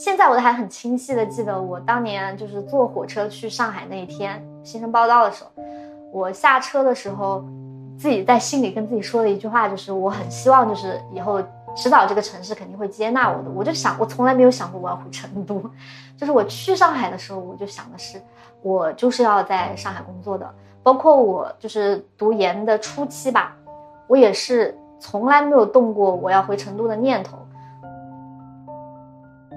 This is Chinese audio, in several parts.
现在我都还很清晰的记得，我当年就是坐火车去上海那一天新生报道的时候，我下车的时候，自己在心里跟自己说的一句话就是，我很希望就是以后迟早这个城市肯定会接纳我的。我就想，我从来没有想过我要回成都，就是我去上海的时候，我就想的是，我就是要在上海工作的。包括我就是读研的初期吧，我也是从来没有动过我要回成都的念头。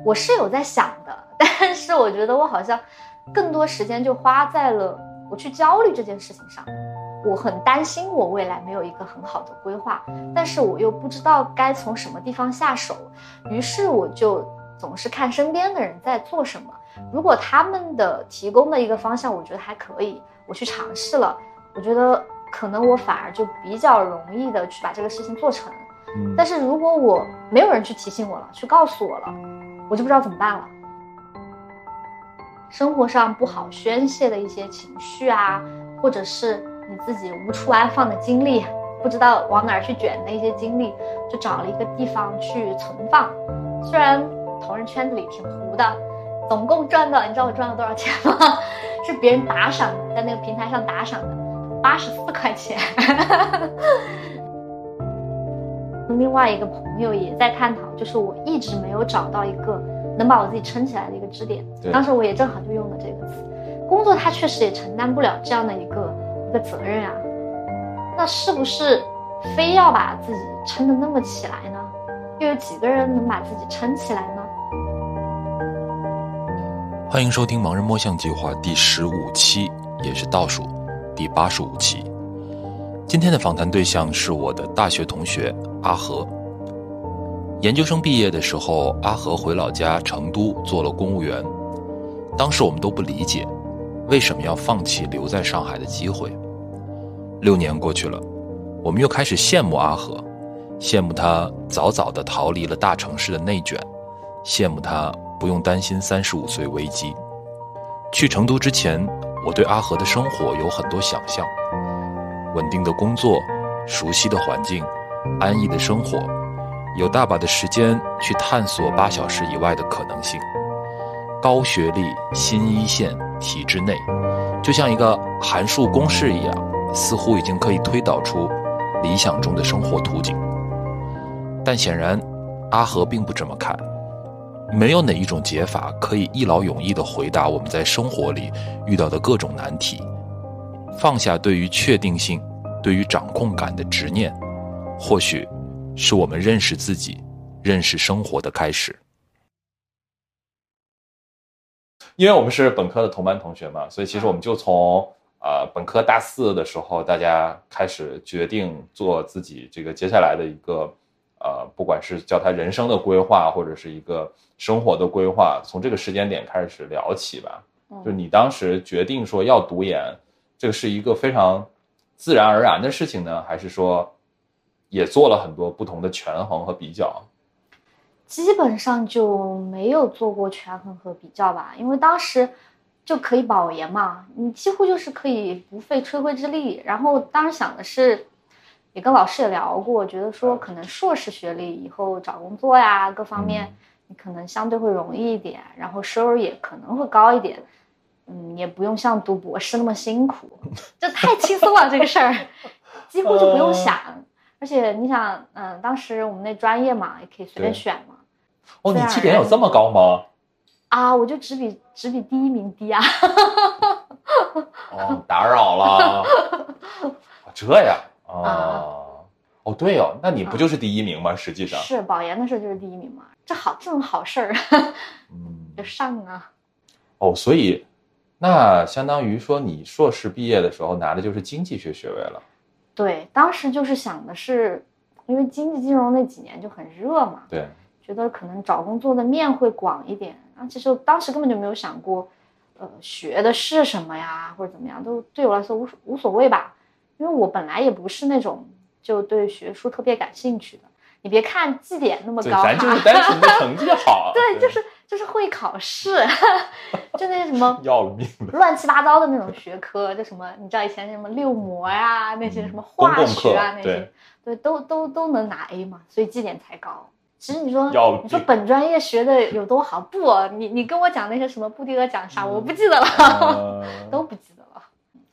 我是有在想的，但是我觉得我好像更多时间就花在了我去焦虑这件事情上。我很担心我未来没有一个很好的规划，但是我又不知道该从什么地方下手，于是我就总是看身边的人在做什么。如果他们的提供的一个方向我觉得还可以，我去尝试了，我觉得可能我反而就比较容易的去把这个事情做成。但是如果我没有人去提醒我了，去告诉我了。我就不知道怎么办了。生活上不好宣泄的一些情绪啊，或者是你自己无处安放的精力，不知道往哪儿去卷的一些精力，就找了一个地方去存放。虽然同人圈子里挺糊的，总共赚到，你知道我赚了多少钱吗？是别人打赏，在那个平台上打赏的，八十四块钱。另外一个朋友也在探讨，就是我一直没有找到一个能把我自己撑起来的一个支点。当时我也正好就用了这个词，工作它确实也承担不了这样的一个一个责任啊。那是不是非要把自己撑得那么起来呢？又有几个人能把自己撑起来呢？欢迎收听《盲人摸象计划》第十五期，也是倒数第八十五期。今天的访谈对象是我的大学同学阿和。研究生毕业的时候，阿和回老家成都做了公务员。当时我们都不理解，为什么要放弃留在上海的机会。六年过去了，我们又开始羡慕阿和，羡慕他早早的逃离了大城市的内卷，羡慕他不用担心三十五岁危机。去成都之前，我对阿和的生活有很多想象。稳定的工作，熟悉的环境，安逸的生活，有大把的时间去探索八小时以外的可能性。高学历、新一线、体制内，就像一个函数公式一样，似乎已经可以推导出理想中的生活图景。但显然，阿和并不这么看。没有哪一种解法可以一劳永逸地回答我们在生活里遇到的各种难题。放下对于确定性、对于掌控感的执念，或许是我们认识自己、认识生活的开始。因为我们是本科的同班同学嘛，所以其实我们就从呃本科大四的时候，大家开始决定做自己这个接下来的一个呃，不管是叫他人生的规划，或者是一个生活的规划，从这个时间点开始聊起吧。就你当时决定说要读研。这个是一个非常自然而然的事情呢，还是说也做了很多不同的权衡和比较？基本上就没有做过权衡和比较吧，因为当时就可以保研嘛，你几乎就是可以不费吹灰之力。然后当时想的是，也跟老师也聊过，觉得说可能硕士学历以后找工作呀，各方面你可能相对会容易一点，然后收入也可能会高一点。嗯，也不用像读博士那么辛苦，就太轻松了。这个事儿几乎就不用想，而且你想，嗯，当时我们那专业嘛，也可以随便选嘛。哦，你绩点有这么高吗？啊，我就只比只比第一名低啊。哦，打扰了。这样啊？哦，对哦，那你不就是第一名吗？实际上是保研的时候就是第一名嘛，这好，这种好事儿，嗯，就上啊。哦，所以。那相当于说，你硕士毕业的时候拿的就是经济学学位了。对，当时就是想的是，因为经济金融那几年就很热嘛，对，觉得可能找工作的面会广一点。啊，其实当时根本就没有想过，呃，学的是什么呀，或者怎么样，都对我来说无无所谓吧。因为我本来也不是那种就对学术特别感兴趣的。你别看绩点那么高，咱就是单纯的 成绩好。对，就是。就是会考试，就那些什么要了命乱七八糟的那种学科，就什么你知道以前什么六模呀，那些什么化学啊那些，对，都都都能拿 A 嘛，所以绩点才高。其实你说你说本专业学的有多好？不，你你跟我讲那些什么布迪厄讲啥，我不记得了，呃都不记得了，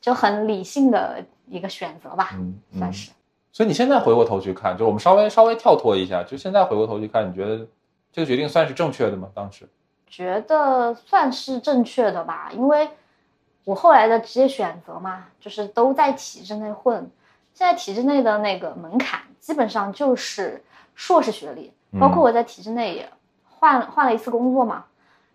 就很理性的一个选择吧，算是。所以你现在回过头去看，就我们稍微稍微跳脱一下，就现在回过头去看，你觉得这个决定算是正确的吗？当时？觉得算是正确的吧，因为我后来的职业选择嘛，就是都在体制内混。现在体制内的那个门槛基本上就是硕士学历，包括我在体制内也换换了一次工作嘛，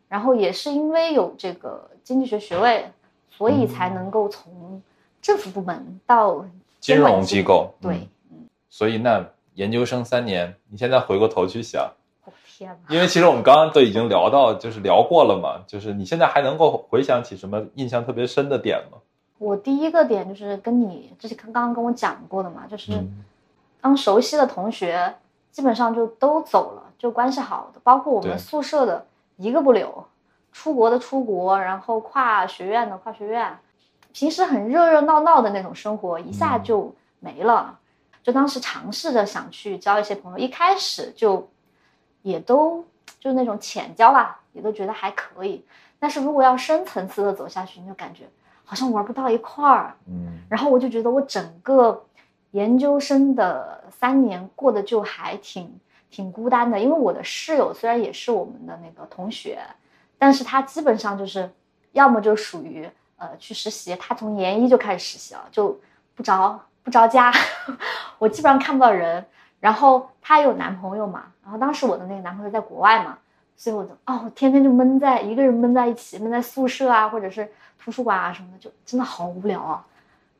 然后也是因为有这个经济学学位，所以才能够从政府部门到金融机构，对嗯，所以那研究生三年，你现在回过头去想，我因为其实我们刚刚都已经聊到，就是聊过了嘛，就是你现在还能够回想起什么印象特别深的点吗？我第一个点就是跟你之前刚刚跟我讲过的嘛，就是。嗯当熟悉的同学基本上就都走了，就关系好的，包括我们宿舍的一个不留，出国的出国，然后跨学院的跨学院，平时很热热闹闹的那种生活一下就没了。就当时尝试着想去交一些朋友，一开始就也都就是那种浅交吧，也都觉得还可以。但是如果要深层次的走下去，你就感觉好像玩不到一块儿。嗯然后我就觉得我整个研究生的三年过得就还挺挺孤单的，因为我的室友虽然也是我们的那个同学，但是他基本上就是要么就属于呃去实习，他从研一就开始实习了，就不着不着家，我基本上看不到人。然后她有男朋友嘛，然后当时我的那个男朋友在国外嘛，所以我就哦天天就闷在一个人闷在一起，闷在宿舍啊，或者是图书馆啊什么的，就真的好无聊啊。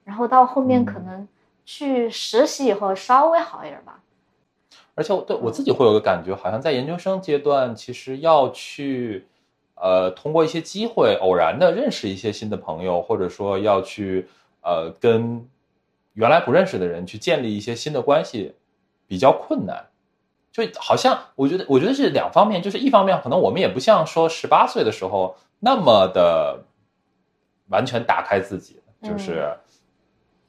然后到后面可能去实习以后稍微好一点吧。而且我对我自己会有个感觉，好像在研究生阶段，其实要去，呃，通过一些机会，偶然的认识一些新的朋友，或者说要去，呃，跟原来不认识的人去建立一些新的关系，比较困难。就好像我觉得，我觉得是两方面，就是一方面可能我们也不像说十八岁的时候那么的完全打开自己，就是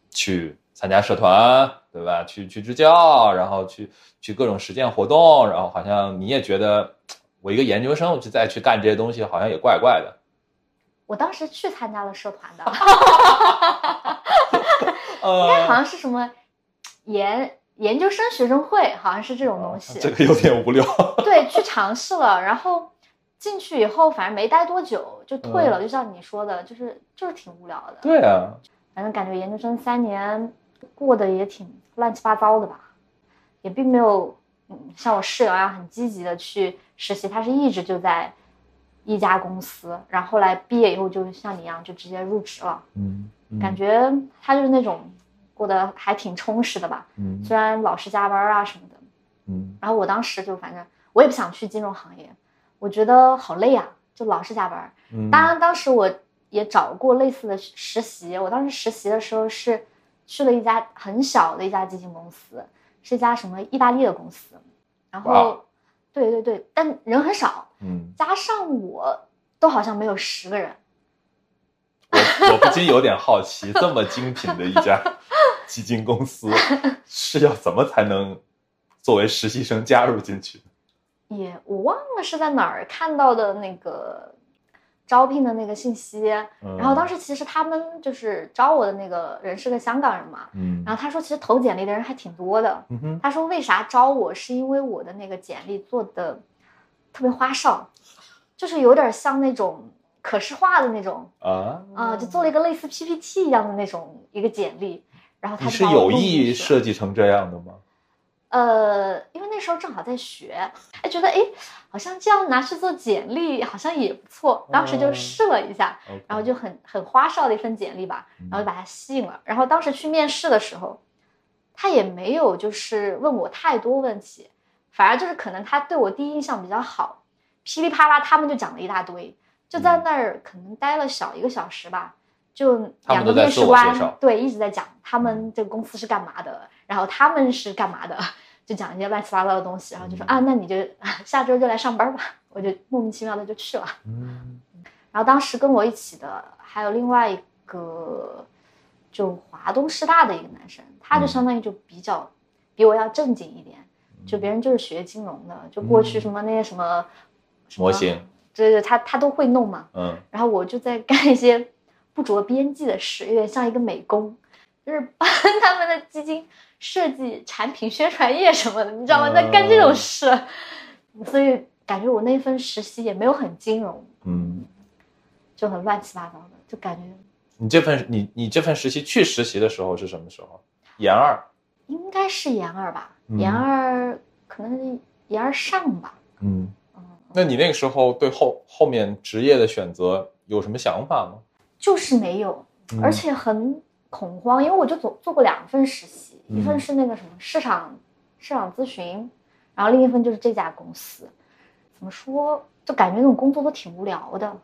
去参加社团，对吧？去去支教，然后去去各种实践活动，然后好像你也觉得我一个研究生，我就再去干这些东西，好像也怪怪的。我当时去参加了社团的 应该好呃，像是什么研研究生学生会，好像是这种东西。这个有点无聊。对，去尝试了，然后进去以后，反正没待多久就退了，就像你说的，就是就是挺无聊的。对啊，反正感觉研究生三年过得也挺乱七八糟的吧，也并没有嗯像我室友一样很积极的去实习，他是一直就在一家公司，然后后来毕业以后就像你一样就直接入职了，嗯，嗯感觉他就是那种过得还挺充实的吧，嗯虽然老是加班啊什么的。嗯然后我当时就反正我也不想去金融行业，我觉得好累啊，就老是加班。嗯，当然，当时我也找过类似的实习。我当时实习的时候是去了一家很小的一家基金公司，是一家什么意大利的公司。然后，对对对，但人很少，嗯，加上我都好像没有十个人。我我不禁有点好奇，这么精品的一家基金公司，是要怎么才能作为实习生加入进去？也我忘了是在哪儿看到的那个招聘的那个信息。嗯、然后当时其实他们就是招我的那个人是个香港人嘛，嗯，然后他说其实投简历的人还挺多的。他说为啥招我，是因为我的那个简历做的特别花哨，就是有点像那种可视化的那种啊啊、就做了一个类似 PPT 一样的那种一个简历。然后他是有意设计成这样的吗？呃，因为那时候正好在学，哎，觉得哎，好像这样拿去做简历好像也不错，当时就嗯试了一下然后就很很花哨的一份简历吧，嗯然后就把他吸引了。然后当时去面试的时候，他也没有就是问我太多问题，反而就是可能他对我第一印象比较好，噼里啪啦他们就讲了一大堆，就在那儿可能待了小一个小时吧。就两个面试官对一直在讲他们这个公司是干嘛的，然后他们是干嘛的，就讲一些乱七八糟的东西，然后就说、嗯。啊，那你就下周就来上班吧，我就莫名其妙的就去了。嗯。然后当时跟我一起的还有另外一个，就华东师大的一个男生，他就嗯。相当于就比较比我要正经一点，就别人就是学金融的，就过去嗯。什么那些什么模型，对对，他他都会弄嘛。嗯然后我就在干一些不着边际的事，有点像一个美工，就是帮他们的基金设计产品宣传页什么的，你知道吗？在干这种事，所以感觉我那份实习也没有很金融，嗯，就很乱七八糟的，就感觉你这份你你这份实习去实习的时候是什么时候？研二，应该是研二吧，嗯研二可能研二上吧，嗯，嗯，那你那个时候对后后面职业的选择有什么想法吗？就是没有，嗯而且很恐慌，因为我就做做过两份实习，嗯一份是那个什么市场市场咨询，然后另一份就是这家公司。怎么说，就感觉那种工作都挺无聊的，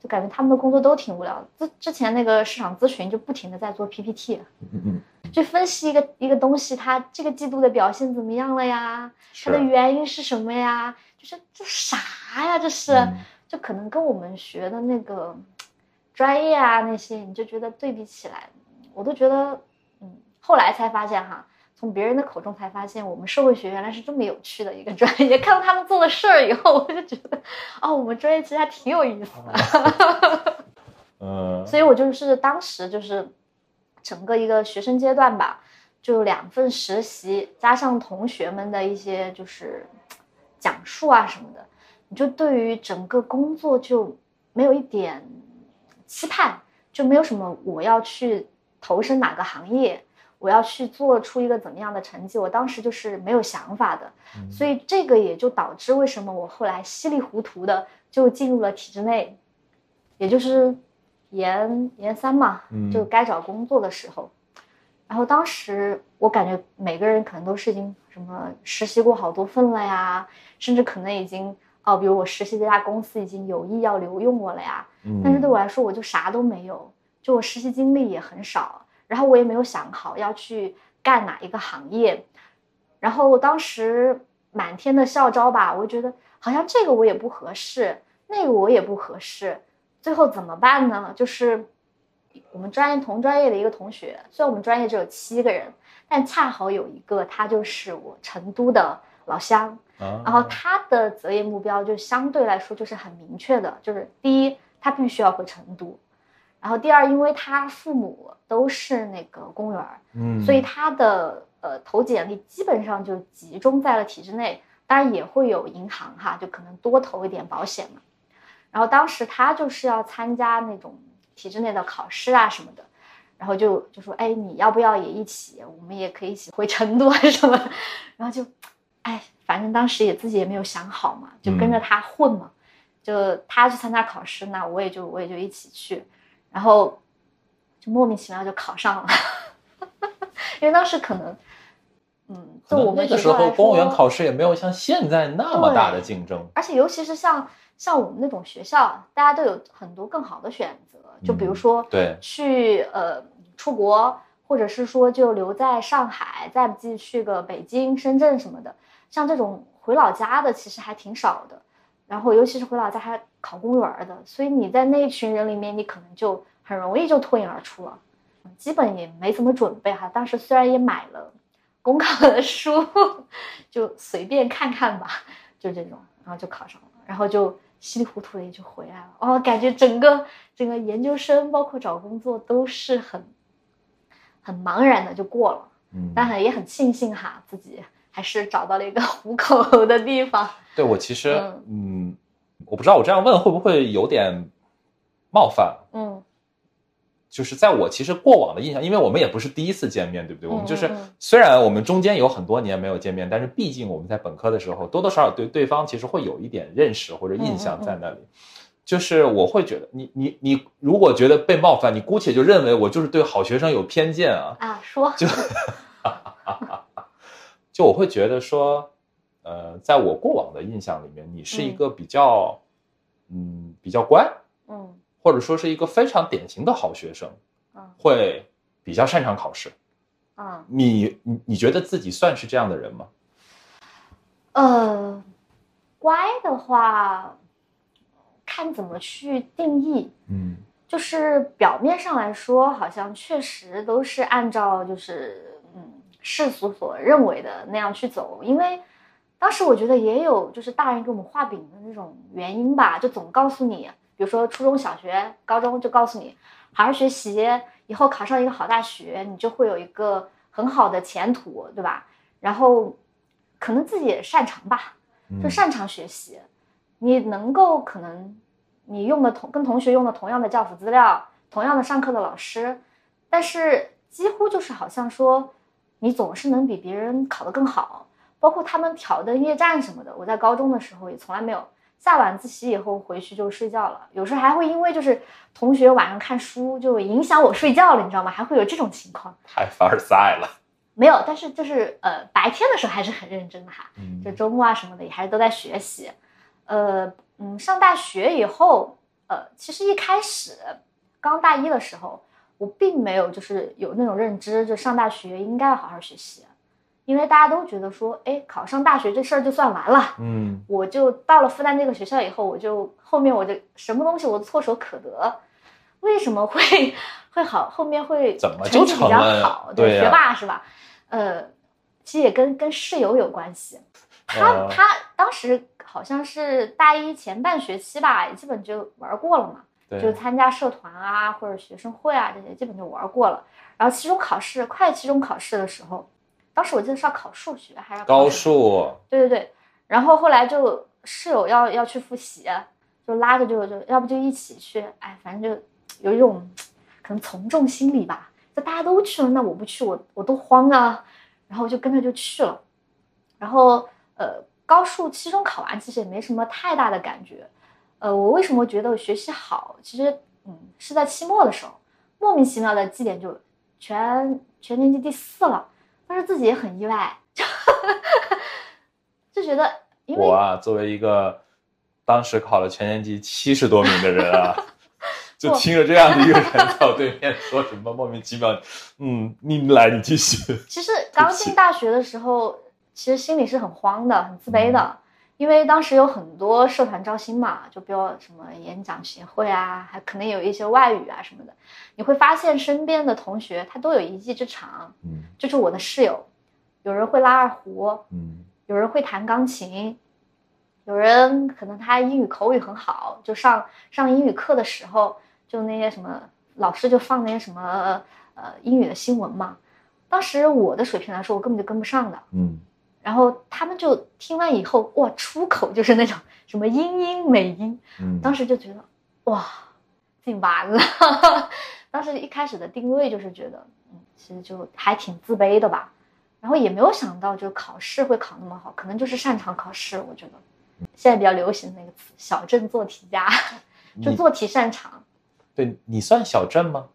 就感觉他们的工作都挺无聊的。之之前那个市场咨询就不停的在做 PPT，嗯嗯，去分析一个一个东西，它这个季度的表现怎么样了呀？它的，原因是什么呀？就是这啥呀？这是。嗯就可能跟我们学的那个专业啊那些，你就觉得对比起来，我都觉得，嗯，后来才发现哈，从别人的口中才发现，我们社会学原来是这么有趣的一个专业。看到他们做的事儿以后，我就觉得，哦，我们专业其实还挺有意思的。嗯所以我就是当时就是整个一个学生阶段吧，就两份实习，加上同学们的一些就是讲述啊什么的，你就对于整个工作就没有一点期盼，就没有什么我要去投身哪个行业，我要去做出一个怎么样的成绩，我当时就是没有想法的，嗯所以这个也就导致为什么我后来稀里糊涂的就进入了体制内，也就是研研三嘛，嗯就该找工作的时候。然后当时我感觉每个人可能都是已经什么实习过好多份了呀，甚至可能已经哦，比如我实习这家公司已经有意要留用我了呀。嗯但是对我来说，我就啥都没有，就我实习经历也很少，然后我也没有想好要去干哪一个行业。然后当时满天的校招吧，我就觉得好像这个我也不合适，那个我也不合适，最后怎么办呢？就是我们专业同专业的一个同学，虽然我们专业只有七个人，但恰好有一个他就是我成都的老乡，然然后他的择业目标就相对来说就是很明确的，就是第一，他必须要回成都，然后第二，因为他父母都是那个公务员，嗯，所以他的呃投简历基本上就集中在了体制内，当然也会有银行哈，就可能多投一点保险嘛。然后当时他就是要参加那种体制内的考试啊什么的，然后就就说，哎，你要不要也一起？我们也可以一起回成都啊什么。然后就，哎，反正当时也自己也没有想好嘛，就跟着他混嘛。就他去参加考试，那我也就我也就一起去，然后就莫名其妙就考上了。因为当时可能，嗯，就我们那个时候公务员考试也没有像现在那么大的竞争，而且尤其是像像我们那种学校，大家都有很多更好的选择，就比如嗯说对去呃出国，或者是说就留在上海，再不济去个北京、深圳什么的。像这种回老家的其实还挺少的，然后尤其是回老家还考公务员的，所以你在那一群人里面，你可能就很容易就脱颖而出了。基本也没怎么准备哈，当时虽然也买了公考的书，就随便看看吧，就这种，然后就考上了，然后就稀里糊涂的也就回来了。哦，感觉整个整个研究生包括找工作都是很很茫然的就过了，嗯，但很也很庆幸哈，自己还是找到了一个 糊口的地方。对我其实嗯嗯，我不知道我这样问会不会有点冒犯，嗯就是在我其实过往的印象，因为我们也不是第一次见面，对不对？嗯我们就是虽然我们中间有很多年没有见面，但是毕竟我们在本科的时候多多少少对对方其实会有一点认识或者印象在那里。就是我会觉得你你你如果觉得被冒犯，你姑且就认为我就是对好学生有偏见啊，啊，说。就 就我会觉得说，呃，在我过往的印象里面，你是一个比较嗯比较乖，嗯或者说是一个非常典型的好学生。嗯会比较擅长考试。啊你你你觉得自己算是这样的人吗？呃，乖的话，看怎么去定义。嗯就是表面上来说，好像确实都是按照就是嗯世俗所认为的那样去走，因为当时我觉得也有就是大人给我们画饼的那种原因吧，就总告诉你，比如说初中小学、高中就告诉你好好学习，以后考上一个好大学，你就会有一个很好的前途，对吧？然后可能自己也擅长吧，就擅长学习，你能够可能你用的同跟同学用的同样的教辅资料，同样的上课的老师，但是几乎就是好像说。你总是能比别人考得更好，包括他们挑灯夜战什么的。我在高中的时候也从来没有下晚自习以后回去就睡觉了，有时候还会因为就是同学晚上看书就影响我睡觉了，你知道吗？还会有这种情况。太凡尔赛了。没有，但是就是呃白天的时候还是很认真的哈，就周末啊什么的也还是都在学习。呃嗯，上大学以后，呃其实一开始刚大一的时候。我并没有就是有那种认知，就上大学应该要好好学习，因为大家都觉得说，哎，考上大学这事儿就算完了。嗯，我就到了复旦这个学校以后，我就后面我就什么东西我都唾手可得。为什么会 会好？后面会怎么就比较好？对，学霸是吧？呃，其实也跟跟室友有关系。他他当时好像是大一前半学期吧，基本就玩过了嘛。就参加社团啊，或者学生会啊，这些基本就玩过了。然后期中考试，快期中考试的时候，当时我记得是要考数学还是高数？对对对。然后后来就室友要要去复习，就拉着就就要不就一起去。哎，反正就有一种可能从众心理吧，就大家都去了，那我不去，我我都慌啊。然后就跟着就去了。然后呃，高数期中考完，其实也没什么太大的感觉。呃，我为什么觉得学习好？其实，嗯，是在期末的时候，莫名其妙的绩点就全全年级第四了，但是自己也很意外，就 就觉得，因为我啊，作为一个当时考了全年级七十多名的人啊，就听着这样的一个人在我对面说什么莫名其妙，嗯，你来，你继续。其实刚进大学的时候，其实心里是很慌的，很自卑的。因为当时有很多社团招新嘛，就比如什么演讲协会啊，还可能有一些外语啊什么的。你会发现身边的同学他都有一技之长，嗯，就是我的室友，有人会拉二胡，嗯，有人会弹钢琴，有人可能他英语口语很好，就上上英语课的时候，就那些什么老师就放那些什么呃英语的新闻嘛。当时我的水平来说，我根本就跟不上的，嗯。然后他们就听完以后，哇，出口就是那种什么英音美音，嗯，当时就觉得哇，自己完了。当时一开始的定位就是觉得，嗯，其实就还挺自卑的吧。然后也没有想到，就考试会考那么好，可能就是擅长考试。我觉得现在比较流行的那个词“小镇做题家”，就做题擅长。对你算小镇吗？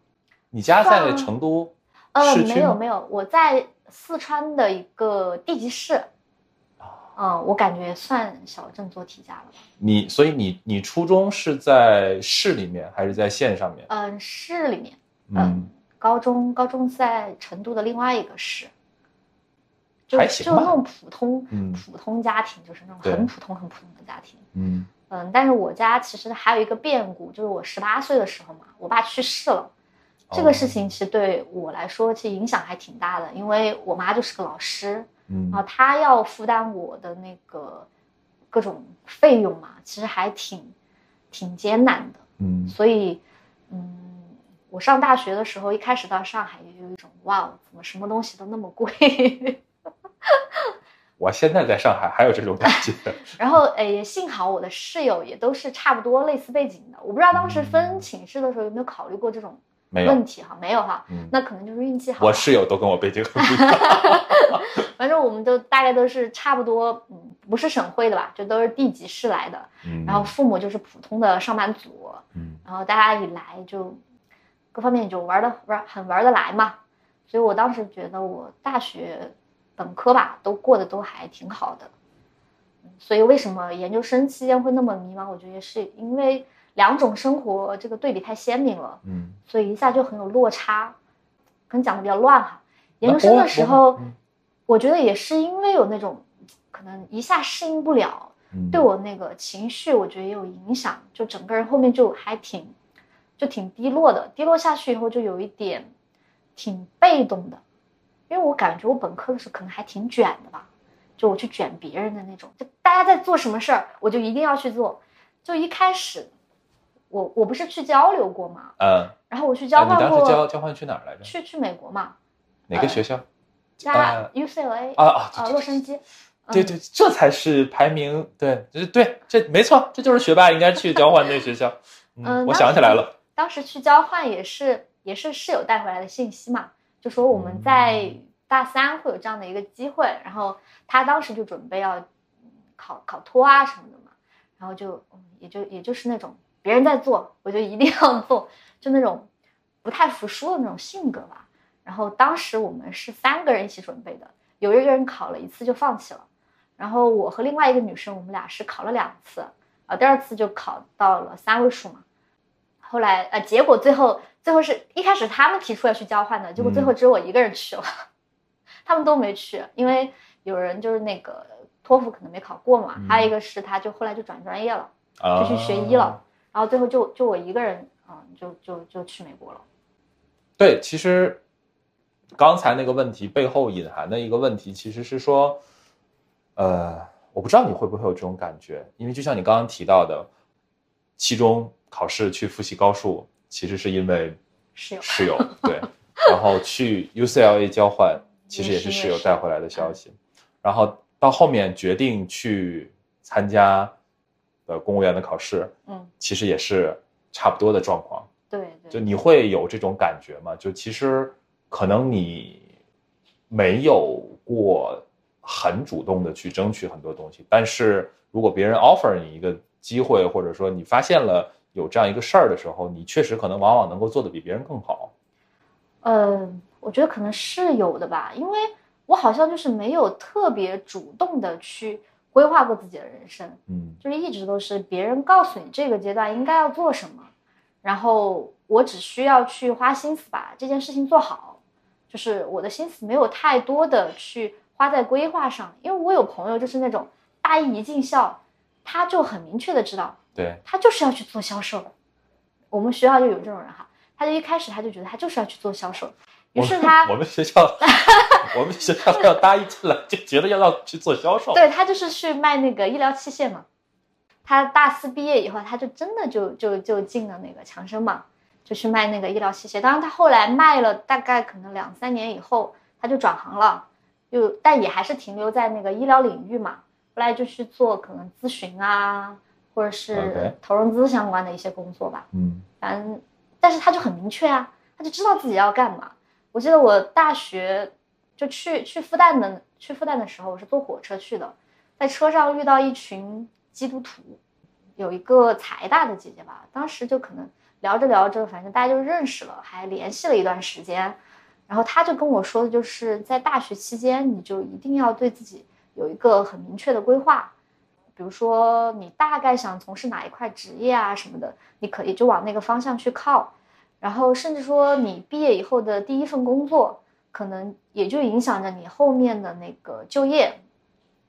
你家在成都？呃，没有没有，我在。四川的一个地级市，嗯，我感觉算小镇做题家了吧。你所以你你初中是在市里面还是在县上面？嗯，市里面。嗯，高中高中在成都的另外一个市，就就那种普通普通家庭，就是那种很普通很普通的家庭。嗯嗯，但是我家其实还有一个变故，就是我十八岁的时候嘛，我爸去世了。这个事情其实对我来说，其实影响还挺大的，因为我妈就是个老师，嗯，然后她要负担我的那个各种费用嘛，其实还挺挺艰难的，嗯，所以，嗯，我上大学的时候，一开始到上海也有一种哇，怎么什么东西都那么贵？我现在在上海还有这种感觉。然后，哎，幸好我的室友也都是差不多类似背景的，我不知道当时分寝室的时候有没有考虑过这种。问题哈，没有哈，那可能就是运气好。我室友都跟我背景很不一样，反正我们都大概都是差不多，嗯，不是省会的吧，就都是地级市来的，然后父母就是普通的上班族，嗯，然后大家一来就各方面就玩的玩很玩得来嘛，所以我当时觉得我大学本科吧都过得都还挺好的，所以为什么研究生期间会那么迷茫？我觉得是因为。两种生活这个对比太鲜明了，嗯，所以一下就很有落差，可能讲的比较乱哈。研究生的时候，我觉得也是因为有那种可能一下适应不了，对我那个情绪，我觉得也有影响，就整个人后面就还挺就挺低落的，低落下去以后就有一点挺被动的，因为我感觉我本科的时候可能还挺卷的吧，就我去卷别人的那种，就大家在做什么事儿，我就一定要去做。就一开始，我我不是去交流过吗，嗯，然后我去交换过，当时交交换去哪儿来着？去去美国嘛，哪个学校？加呃 UCLA 啊啊，洛杉矶，嗯对对，这才是排名对，就是对，这没错，这就是学霸应该去交换那个学校。嗯我想起来了，当时去交换也是也是室友带回来的信息嘛，就说我们在大三会有这样的一个机会，然后他当时就准备要嗯考考托啊什么的嘛，然后就嗯也就也就是那种别人在做，我就一定要做，就那种不太服输的那种性格吧。然后当时我们是三个人一起准备的，有一个人考了一次就放弃了，然后我和另外一个女生，我们俩是考了两次，啊，第二次就考到了三位数嘛。后来呃，结果最后最后是一开始他们提出要去交换的，结果最后只有我一个人去了，他们都没去，因为有人就是那个托福可能没考过嘛，还有一个是他就后来就转专业了，啊。就去学医了，然后最后就就我一个人，嗯，就就就去美国了。对，其实刚才那个问题背后隐含的一个问题，其实是说，呃，我不知道你会不会有这种感觉，因为就像你刚刚提到的，期中考试去复习高数，其实是因为室友室友 对，然后去 UCLA 交换，其实也是室友带回来的消息，然后到后面决定去参加呃公务员的考试，嗯，其实也是差不多的状况。对对，就你会有这种感觉吗？就其实可能你没有过很主动的去争取很多东西，但是如果别人 offer 你一个机会，或者说你发现了有这样一个事儿的时候，你确实可能往往能够做得比别人更好。嗯，我觉得可能是有的吧，因为我好像就是没有特别主动的去规划过自己的人生，嗯就是一直都是别人告诉你这个阶段应该要做什么，然后我只需要去花心思把这件事情做好，就是我的心思没有太多的去花在规划上，因为我有朋友就是那种大一一进校，他就很明确的知道对，他就是要去做销售的。我们学校就有这种人哈，他就一开始他就觉得他就是要去做销售，于是他我们学校，我们学校要大一进来就觉得要要去做销售。对他就是去卖那个医疗器械嘛。他大四毕业以后，他就真的就就就进了那个强生嘛，就去卖那个医疗器械。当然，他后来卖了大概可能两三年以后，他就转行了，就但也还是停留在那个医疗领域嘛。后来就去做可能咨询啊，或者是投融资相关的一些工作吧。嗯反正，但是他就很明确啊，他就知道自己要干嘛。我记得我大学就去去复旦的，去复旦的时候，我是坐火车去的，在车上遇到一群基督徒，有一个财大的姐姐吧，当时就可能聊着聊着，反正大家就认识了，还联系了一段时间。然后他就跟我说的就是，在大学期间，你就一定要对自己有一个很明确的规划，比如说你大概想从事哪一块职业啊什么的，你可以就往那个方向去靠。然后甚至说你毕业以后的第一份工作，可能也就影响着你后面的那个就业，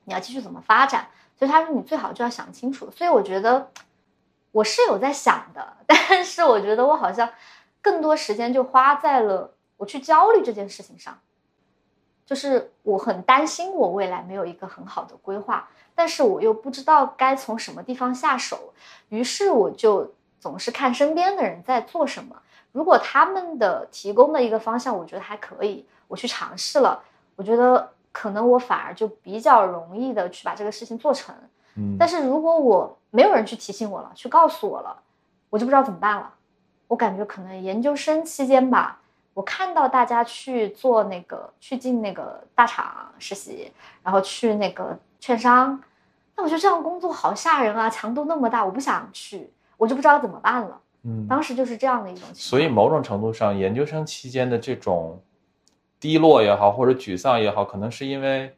你要继续怎么发展。所以他说你最好就要想清楚。所以我觉得我是有在想的，但是我觉得我好像更多时间就花在了我去焦虑这件事情上。就是我很担心我未来没有一个很好的规划，但是我又不知道该从什么地方下手，于是我就总是看身边的人在做什么。如果他们的提供的一个方向，我觉得还可以，我去尝试了，我觉得可能我反而就比较容易的去把这个事情做成。嗯但是如果我没有人去提醒我了，去告诉我了，我就不知道怎么办了。我感觉可能研究生期间吧，我看到大家去做那个去进那个大厂实习，然后去那个券商，那我觉得这样工作好吓人啊，强度那么大，我不想去，我就不知道怎么办了。嗯，当时就是这样的一种情况。所以某种程度上，研究生期间的这种低落也好，或者沮丧也好，可能是因为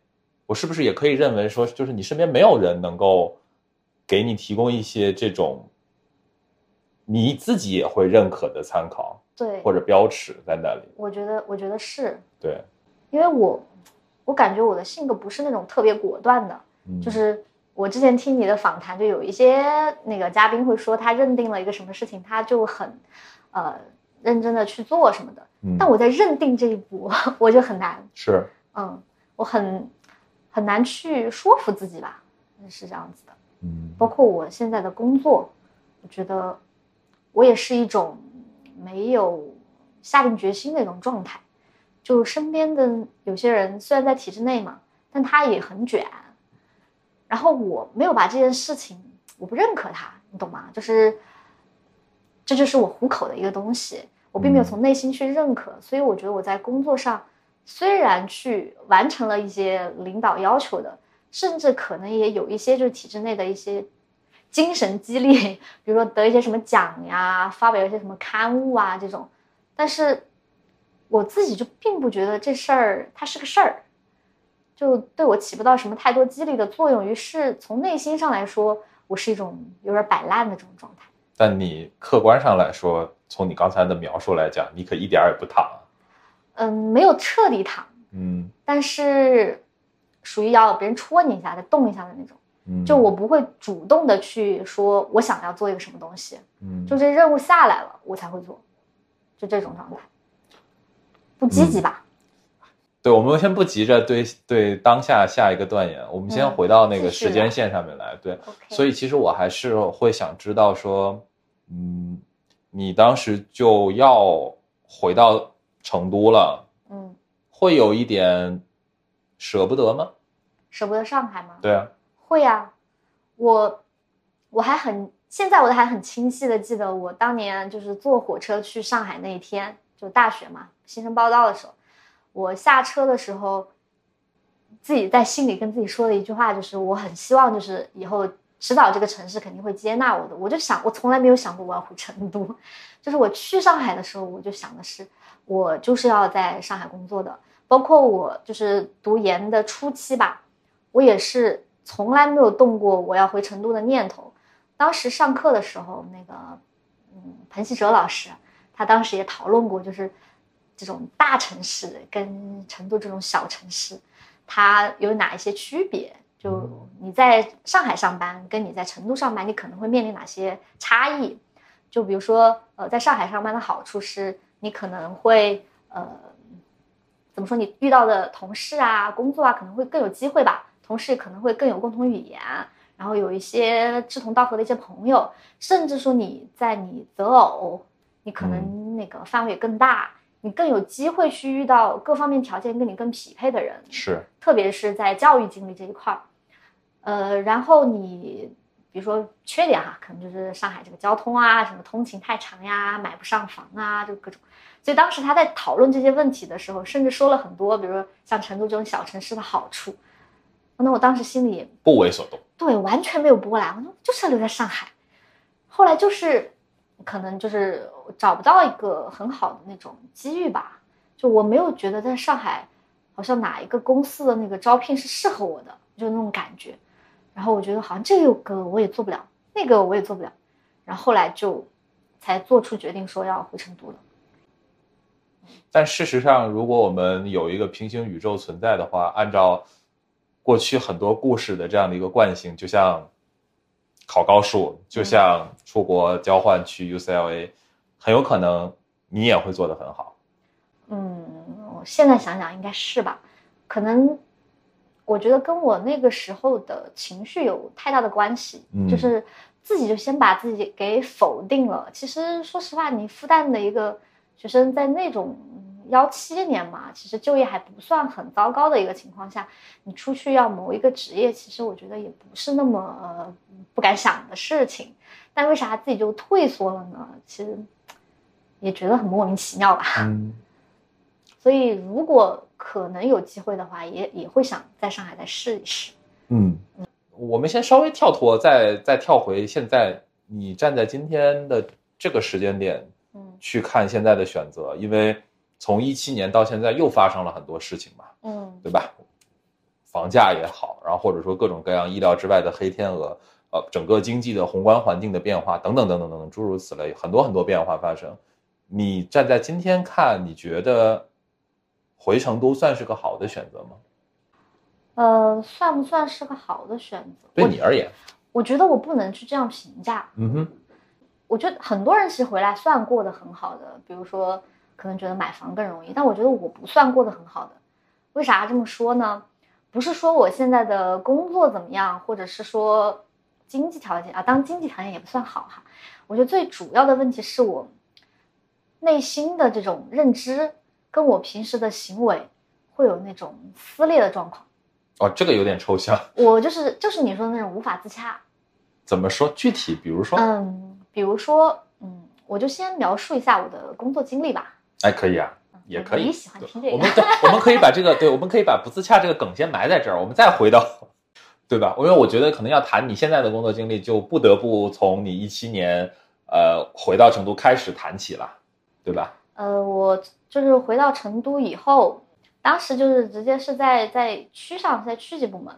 我是不是也可以认为说，就是你身边没有人能够给你提供一些这种你自己也会认可的参考对，或者标尺在那里。我觉得我觉得是对，因为我我感觉我的性格不是那种特别果断的，嗯，就是我之前听你的访谈，就有一些那个嘉宾会说，他认定了一个什么事情，他就很，呃，认真的去做什么的。嗯，但我在认定这一步，我就很难，是嗯，我很很难去说服自己吧，是这样子的。嗯包括我现在的工作，我觉得我也是一种没有下定决心的一种状态。就身边的有些人虽然在体制内嘛，但他也很卷，然后我没有把这件事情，我不认可他，你懂吗？就是这就是我糊口的一个东西，我并没有从内心去认可，所以我觉得我在工作上虽然去完成了一些领导要求的，甚至可能也有一些就是体制内的一些精神激励，比如说得一些什么奖呀，发表一些什么刊物啊这种，但是我自己就并不觉得这事儿它是个事儿，就对我起不到什么太多激励的作用。于是从内心上来说，我是一种有点摆烂的这种状态。但你客观上来说，从你刚才的描述来讲，你可一点儿也不躺。嗯，没有彻底躺，嗯但是属于要别人戳你一下、再动一下的那种。嗯，就我不会主动的去说我想要做一个什么东西，嗯就这任务下来了我才会做，就这种状态，不积极吧？对，我们先不急着对对当下下一个断言，我们先嗯回到那个时间线上面来。对所以其实我还是会想知道说，嗯，你当时就要回到成都了，嗯，会有一点舍不得吗？舍不得上海吗？对啊，会啊、我我还很现在我都还很清晰的记得我当年就是坐火车去上海那一天，就大学嘛，新生报道的时候，我下车的时候，自己在心里跟自己说的一句话就是，我很希望就是以后迟早这个城市肯定会接纳我的。我就想，我从来没有想过我要回成都，就是我去上海的时候，我就想的是，我就是要在上海工作的。包括我就是读研的初期吧，我也是从来没有动过我要回成都的念头。当时上课的时候，那个嗯，彭熙哲老师，他当时也讨论过，就是这种大城市跟成都这种小城市，它有哪一些区别？就你在上海上班，跟你在成都上班，你可能会面临哪些差异？就比如说，呃，在上海上班的好处是，你可能会呃，怎么说？你遇到的同事啊、工作啊，可能会更有机会吧。同事可能会更有共同语言，然后有一些志同道合的一些朋友，甚至说你在你择偶，你可能那个范围更大，你更有机会去遇到各方面条件跟你更匹配的人。是，特别是在教育经历这一块儿，呃，然后你比如说缺点哈，可能就是上海这个交通啊，什么通勤太长呀，买不上房啊，就各种。所以当时他在讨论这些问题的时候，甚至说了很多，比如说像成都这种小城市的好处。那我当时心里不为所动。对完全没有波澜，我说就是要留在上海。后来就是可能就是找不到一个很好的那种机遇吧，就我没有觉得在上海好像哪一个公司的那个招聘是适合我的，就那种感觉。然后我觉得好像这个我也做不了，那个我也做不了，然后后来就才做出决定说要回成都了。但事实上，如果我们有一个平行宇宙存在的话，按照过去很多故事的这样的一个惯性，就像考高数，就像出国交换去 UCLA，很有可能你也会做得很好。嗯，我现在想想应该是吧，可能我觉得跟我那个时候的情绪有太大的关系，嗯就是自己就先把自己给否定了。其实说实话，你复旦的一个学生在那种幺七年嘛，其实就业还不算很糟糕的一个情况下，你出去要谋一个职业，其实我觉得也不是那么、呃、不敢想的事情。但为啥自己就退缩了呢？其实也觉得很莫名其妙吧。嗯，所以如果可能有机会的话，也也会想在上海再试一试。嗯，我们先稍微跳脱，再再跳回现在，你站在今天的这个时间点嗯去看现在的选择，因为从一七年到现在又发生了很多事情嘛，嗯对吧？房价也好，然后或者说各种各样意料之外的黑天鹅，呃，整个经济的宏观环境的变化等等等等等等，诸如此类，很多很多变化发生。你站在今天看，你觉得回成都算是个好的选择吗？呃，算不算是个好的选择？对你而言，我觉得我不能去这样评价。嗯哼，我觉得很多人其实回来算过得很好的，比如说可能觉得买房更容易，但我觉得我不算过得很好的。为啥这么说呢？不是说我现在的工作怎么样，或者是说经济条件啊，当经济条件也不算好哈。我觉得最主要的问题是我内心的这种认知，跟我平时的行为会有那种撕裂的状况。哦，这个有点抽象。我就是就是你说的那种无法自洽。怎么说？具体比如说？嗯，比如说，嗯，我就先描述一下我的工作经历吧。哎，可以啊，也可以。你喜欢听这个？我们我们可以把这个，对，我们可以把不自洽这个梗先埋在这儿，我们再回到，对吧？因为我觉得可能要谈你现在的工作经历，就不得不从你一七年，呃，回到成都开始谈起了，对吧？呃，我就是回到成都以后，当时就是直接是在在区上，在区级部门。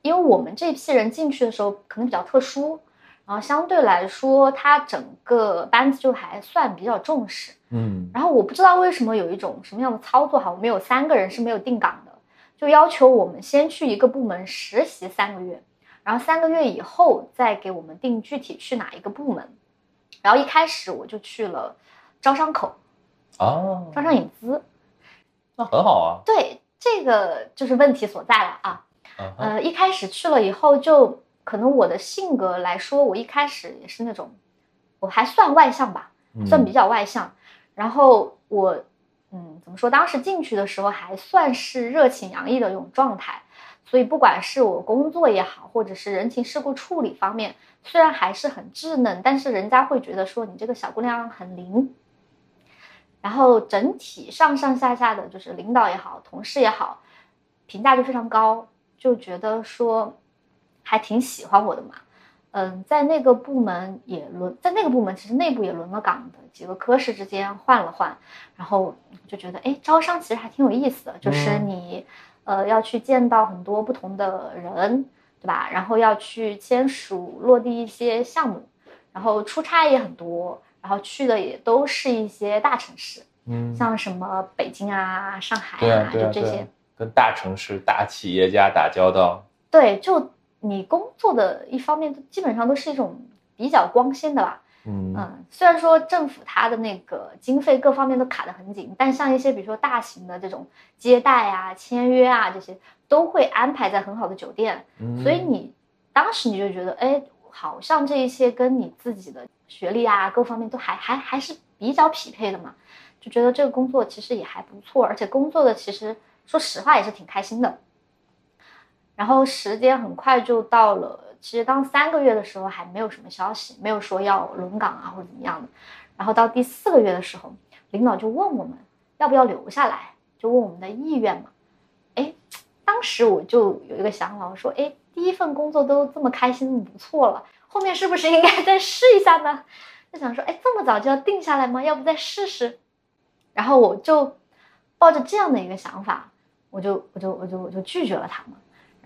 因为我们这批人进去的时候可能比较特殊，然后相对来说，他整个班子就还算比较重视，嗯。然后我不知道为什么有一种什么样的操作哈，我们有三个人是没有定岗的，就要求我们先去一个部门实习三个月，然后三个月以后再给我们定具体去哪一个部门。然后一开始我就去了招商口，哦，招商引资，那很好啊。对，这个就是问题所在了啊。呃，一开始去了以后，就可能我的性格来说，我一开始也是那种，我还算外向吧，算比较外向。然后我，嗯，怎么说？当时进去的时候还算是热情洋溢的一种状态，所以不管是我工作也好，或者是人情世故处理方面，虽然还是很稚嫩，但是人家会觉得说你这个小姑娘很灵。然后整体上上下下的就是领导也好，同事也好，评价就非常高。就觉得说还挺喜欢我的嘛，嗯，在那个部门也轮，在那个部门其实内部也轮了岗的，几个科室之间换了换，然后就觉得哎，招商其实还挺有意思的，就是你呃要去见到很多不同的人，对吧？然后要去签署落地一些项目，然后出差也很多，然后去的也都是一些大城市，嗯，像什么北京啊、上海啊，就这些。跟大城市、大企业家打交道，对，就你工作的一方面，基本上都是一种比较光鲜的吧。嗯嗯，虽然说政府它的那个经费各方面都卡得很紧，但像一些比如说大型的这种接待啊、签约啊这些，都会安排在很好的酒店。所以你当时你就觉得，哎，好像这一些跟你自己的学历啊各方面都还还还是比较匹配的嘛，就觉得这个工作其实也还不错，而且工作的其实。说实话也是挺开心的，然后时间很快就到了。其实当三个月的时候还没有什么消息，没有说要轮岗啊或者怎么样的。然后到第四个月的时候，领导就问我们要不要留下来，就问我们的意愿嘛。哎，当时我就有一个想法，我说，哎，第一份工作都这么开心，不错了，后面是不是应该再试一下呢？就想说，哎，这么早就要定下来吗？要不再试试？然后我就抱着这样的一个想法。我就我就我就我就拒绝了他们，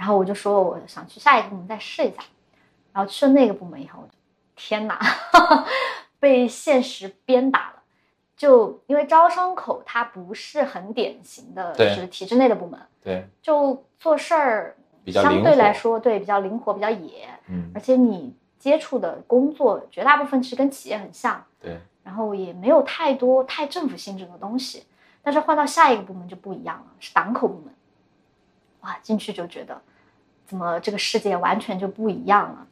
然后我就说我想去下一个部门再试一下，然后去了那个部门以后，天哪，被现实鞭打了。就因为招商口它不是很典型的，就是体制内的部门，对，就做事儿相对来说对比较灵活，比较野，嗯，而且你接触的工作绝大部分其实跟企业很像，对，然后也没有太多太政府性质的东西。但是换到下一个部门就不一样了，是档口部门。哇，进去就觉得，怎么这个世界完全就不一样了？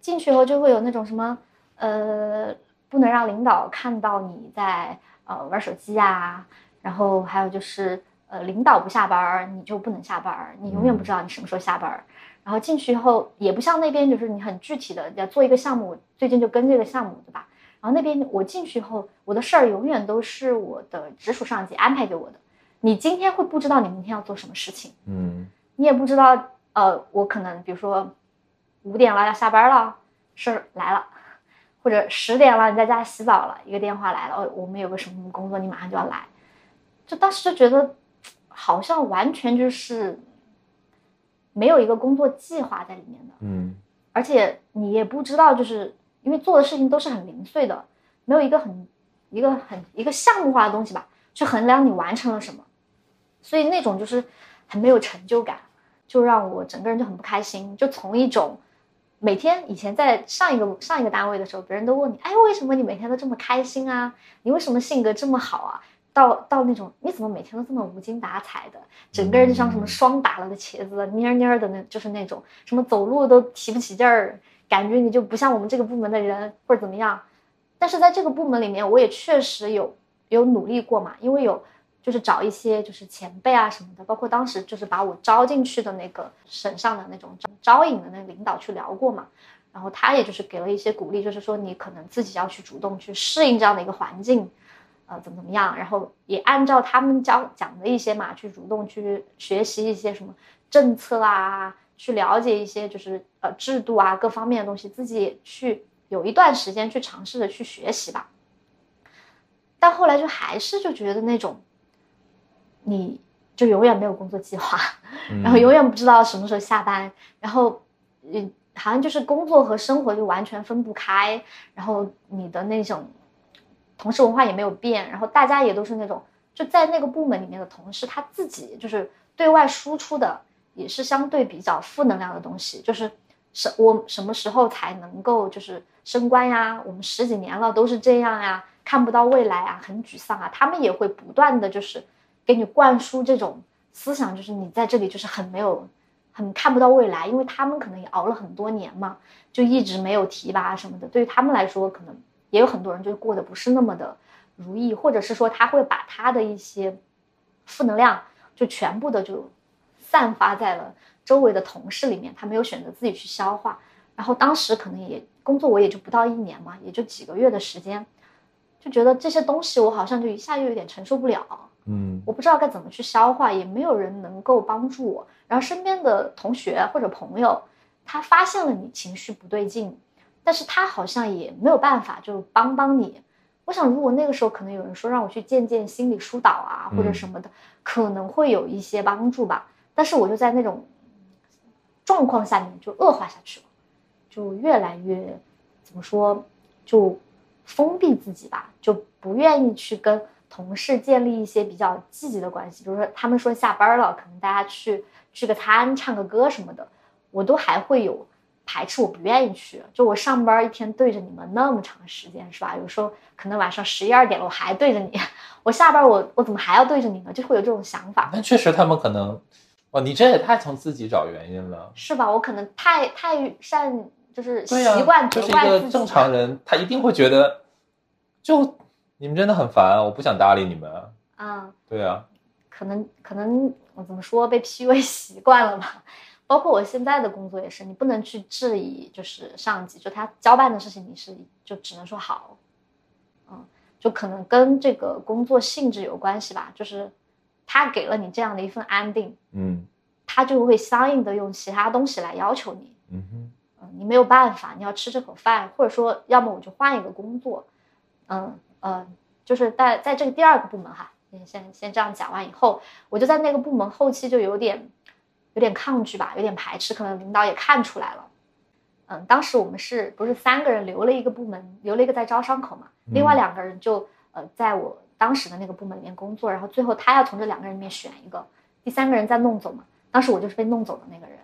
进去以后就会有那种什么，呃，不能让领导看到你在呃玩手机啊，然后还有就是，呃，领导不下班你就不能下班你永远不知道你什么时候下班然后进去以后也不像那边，就是你很具体的要做一个项目，最近就跟这个项目，对吧？然后那边我进去以后，我的事儿永远都是我的直属上级安排给我的。你今天会不知道你明天要做什么事情，嗯，你也不知道，呃，我可能比如说五点了要下班了，事儿来了，或者十点了你在家洗澡了，一个电话来了，哦，我们有个什么工作，你马上就要来，就当时就觉得好像完全就是没有一个工作计划在里面的，嗯，而且你也不知道就是。因为做的事情都是很零碎的，没有一个很一个很一个项目化的东西吧，去衡量你完成了什么，所以那种就是很没有成就感，就让我整个人就很不开心。就从一种每天以前在上一个上一个单位的时候，别人都问你，哎，为什么你每天都这么开心啊？你为什么性格这么好啊？到到那种你怎么每天都这么无精打采的，整个人就像什么霜打了的茄子，蔫蔫的那，就是那种什么走路都提不起劲儿，感觉你就不像我们这个部门的人或者怎么样。但是在这个部门里面，我也确实有有努力过嘛，因为有就是找一些就是前辈啊什么的，包括当时就是把我招进去的那个省上的那种招引的那个领导去聊过嘛，然后他也就是给了一些鼓励，就是说你可能自己要去主动去适应这样的一个环境。呃，怎么怎么样？然后也按照他们教讲的一些嘛，去主动去学习一些什么政策啊，去了解一些就是呃制度啊各方面的东西，自己也去有一段时间去尝试着去学习吧。但后来就还是就觉得那种，你就永远没有工作计划，然后永远不知道什么时候下班，然后嗯，好像就是工作和生活就完全分不开，然后你的那种。同事文化也没有变，然后大家也都是那种就在那个部门里面的同事，他自己就是对外输出的也是相对比较负能量的东西，就是什我什么时候才能够就是升官呀？我们十几年了都是这样呀，看不到未来啊，很沮丧啊。他们也会不断的就是给你灌输这种思想，就是你在这里就是很没有很看不到未来，因为他们可能也熬了很多年嘛，就一直没有提拔什么的，对于他们来说可能。也有很多人就过得不是那么的如意，或者是说他会把他的一些负能量就全部的就散发在了周围的同事里面，他没有选择自己去消化。然后当时可能也工作我也就不到一年嘛，也就几个月的时间，就觉得这些东西我好像就一下又有点承受不了，嗯，我不知道该怎么去消化，也没有人能够帮助我。然后身边的同学或者朋友，他发现了你情绪不对劲。但是他好像也没有办法，就帮帮你。我想，如果那个时候可能有人说让我去见见心理疏导啊，或者什么的，可能会有一些帮助吧。但是我就在那种状况下面就恶化下去了，就越来越怎么说，就封闭自己吧，就不愿意去跟同事建立一些比较积极的关系。比如说，他们说下班了，可能大家去聚个餐、唱个歌什么的，我都还会有。排斥我不愿意去，就我上班一天对着你们那么长时间是吧？有时候可能晚上十一二点了我还对着你，我下班我我怎么还要对着你呢？就会有这种想法。但确实他们可能，哇，你这也太从自己找原因了，是吧？我可能太太善就是习惯就是一个正常人，他一定会觉得，就你们真的很烦，我不想搭理你们。嗯，对啊，可能可能我怎么说被 PUA 习惯了吧。包括我现在的工作也是，你不能去质疑，就是上级就他交办的事情，你是就只能说好，嗯，就可能跟这个工作性质有关系吧，就是他给了你这样的一份安定，嗯，他就会相应的用其他东西来要求你，嗯哼，嗯，你没有办法，你要吃这口饭，或者说要么我就换一个工作，嗯嗯，就是在在这个第二个部门哈，先先这样讲完以后，我就在那个部门后期就有点。有点抗拒吧，有点排斥，可能领导也看出来了。嗯，当时我们是不是三个人留了一个部门，留了一个在招商口嘛？另外两个人就呃在我当时的那个部门里面工作，然后最后他要从这两个人里面选一个，第三个人再弄走嘛。当时我就是被弄走的那个人。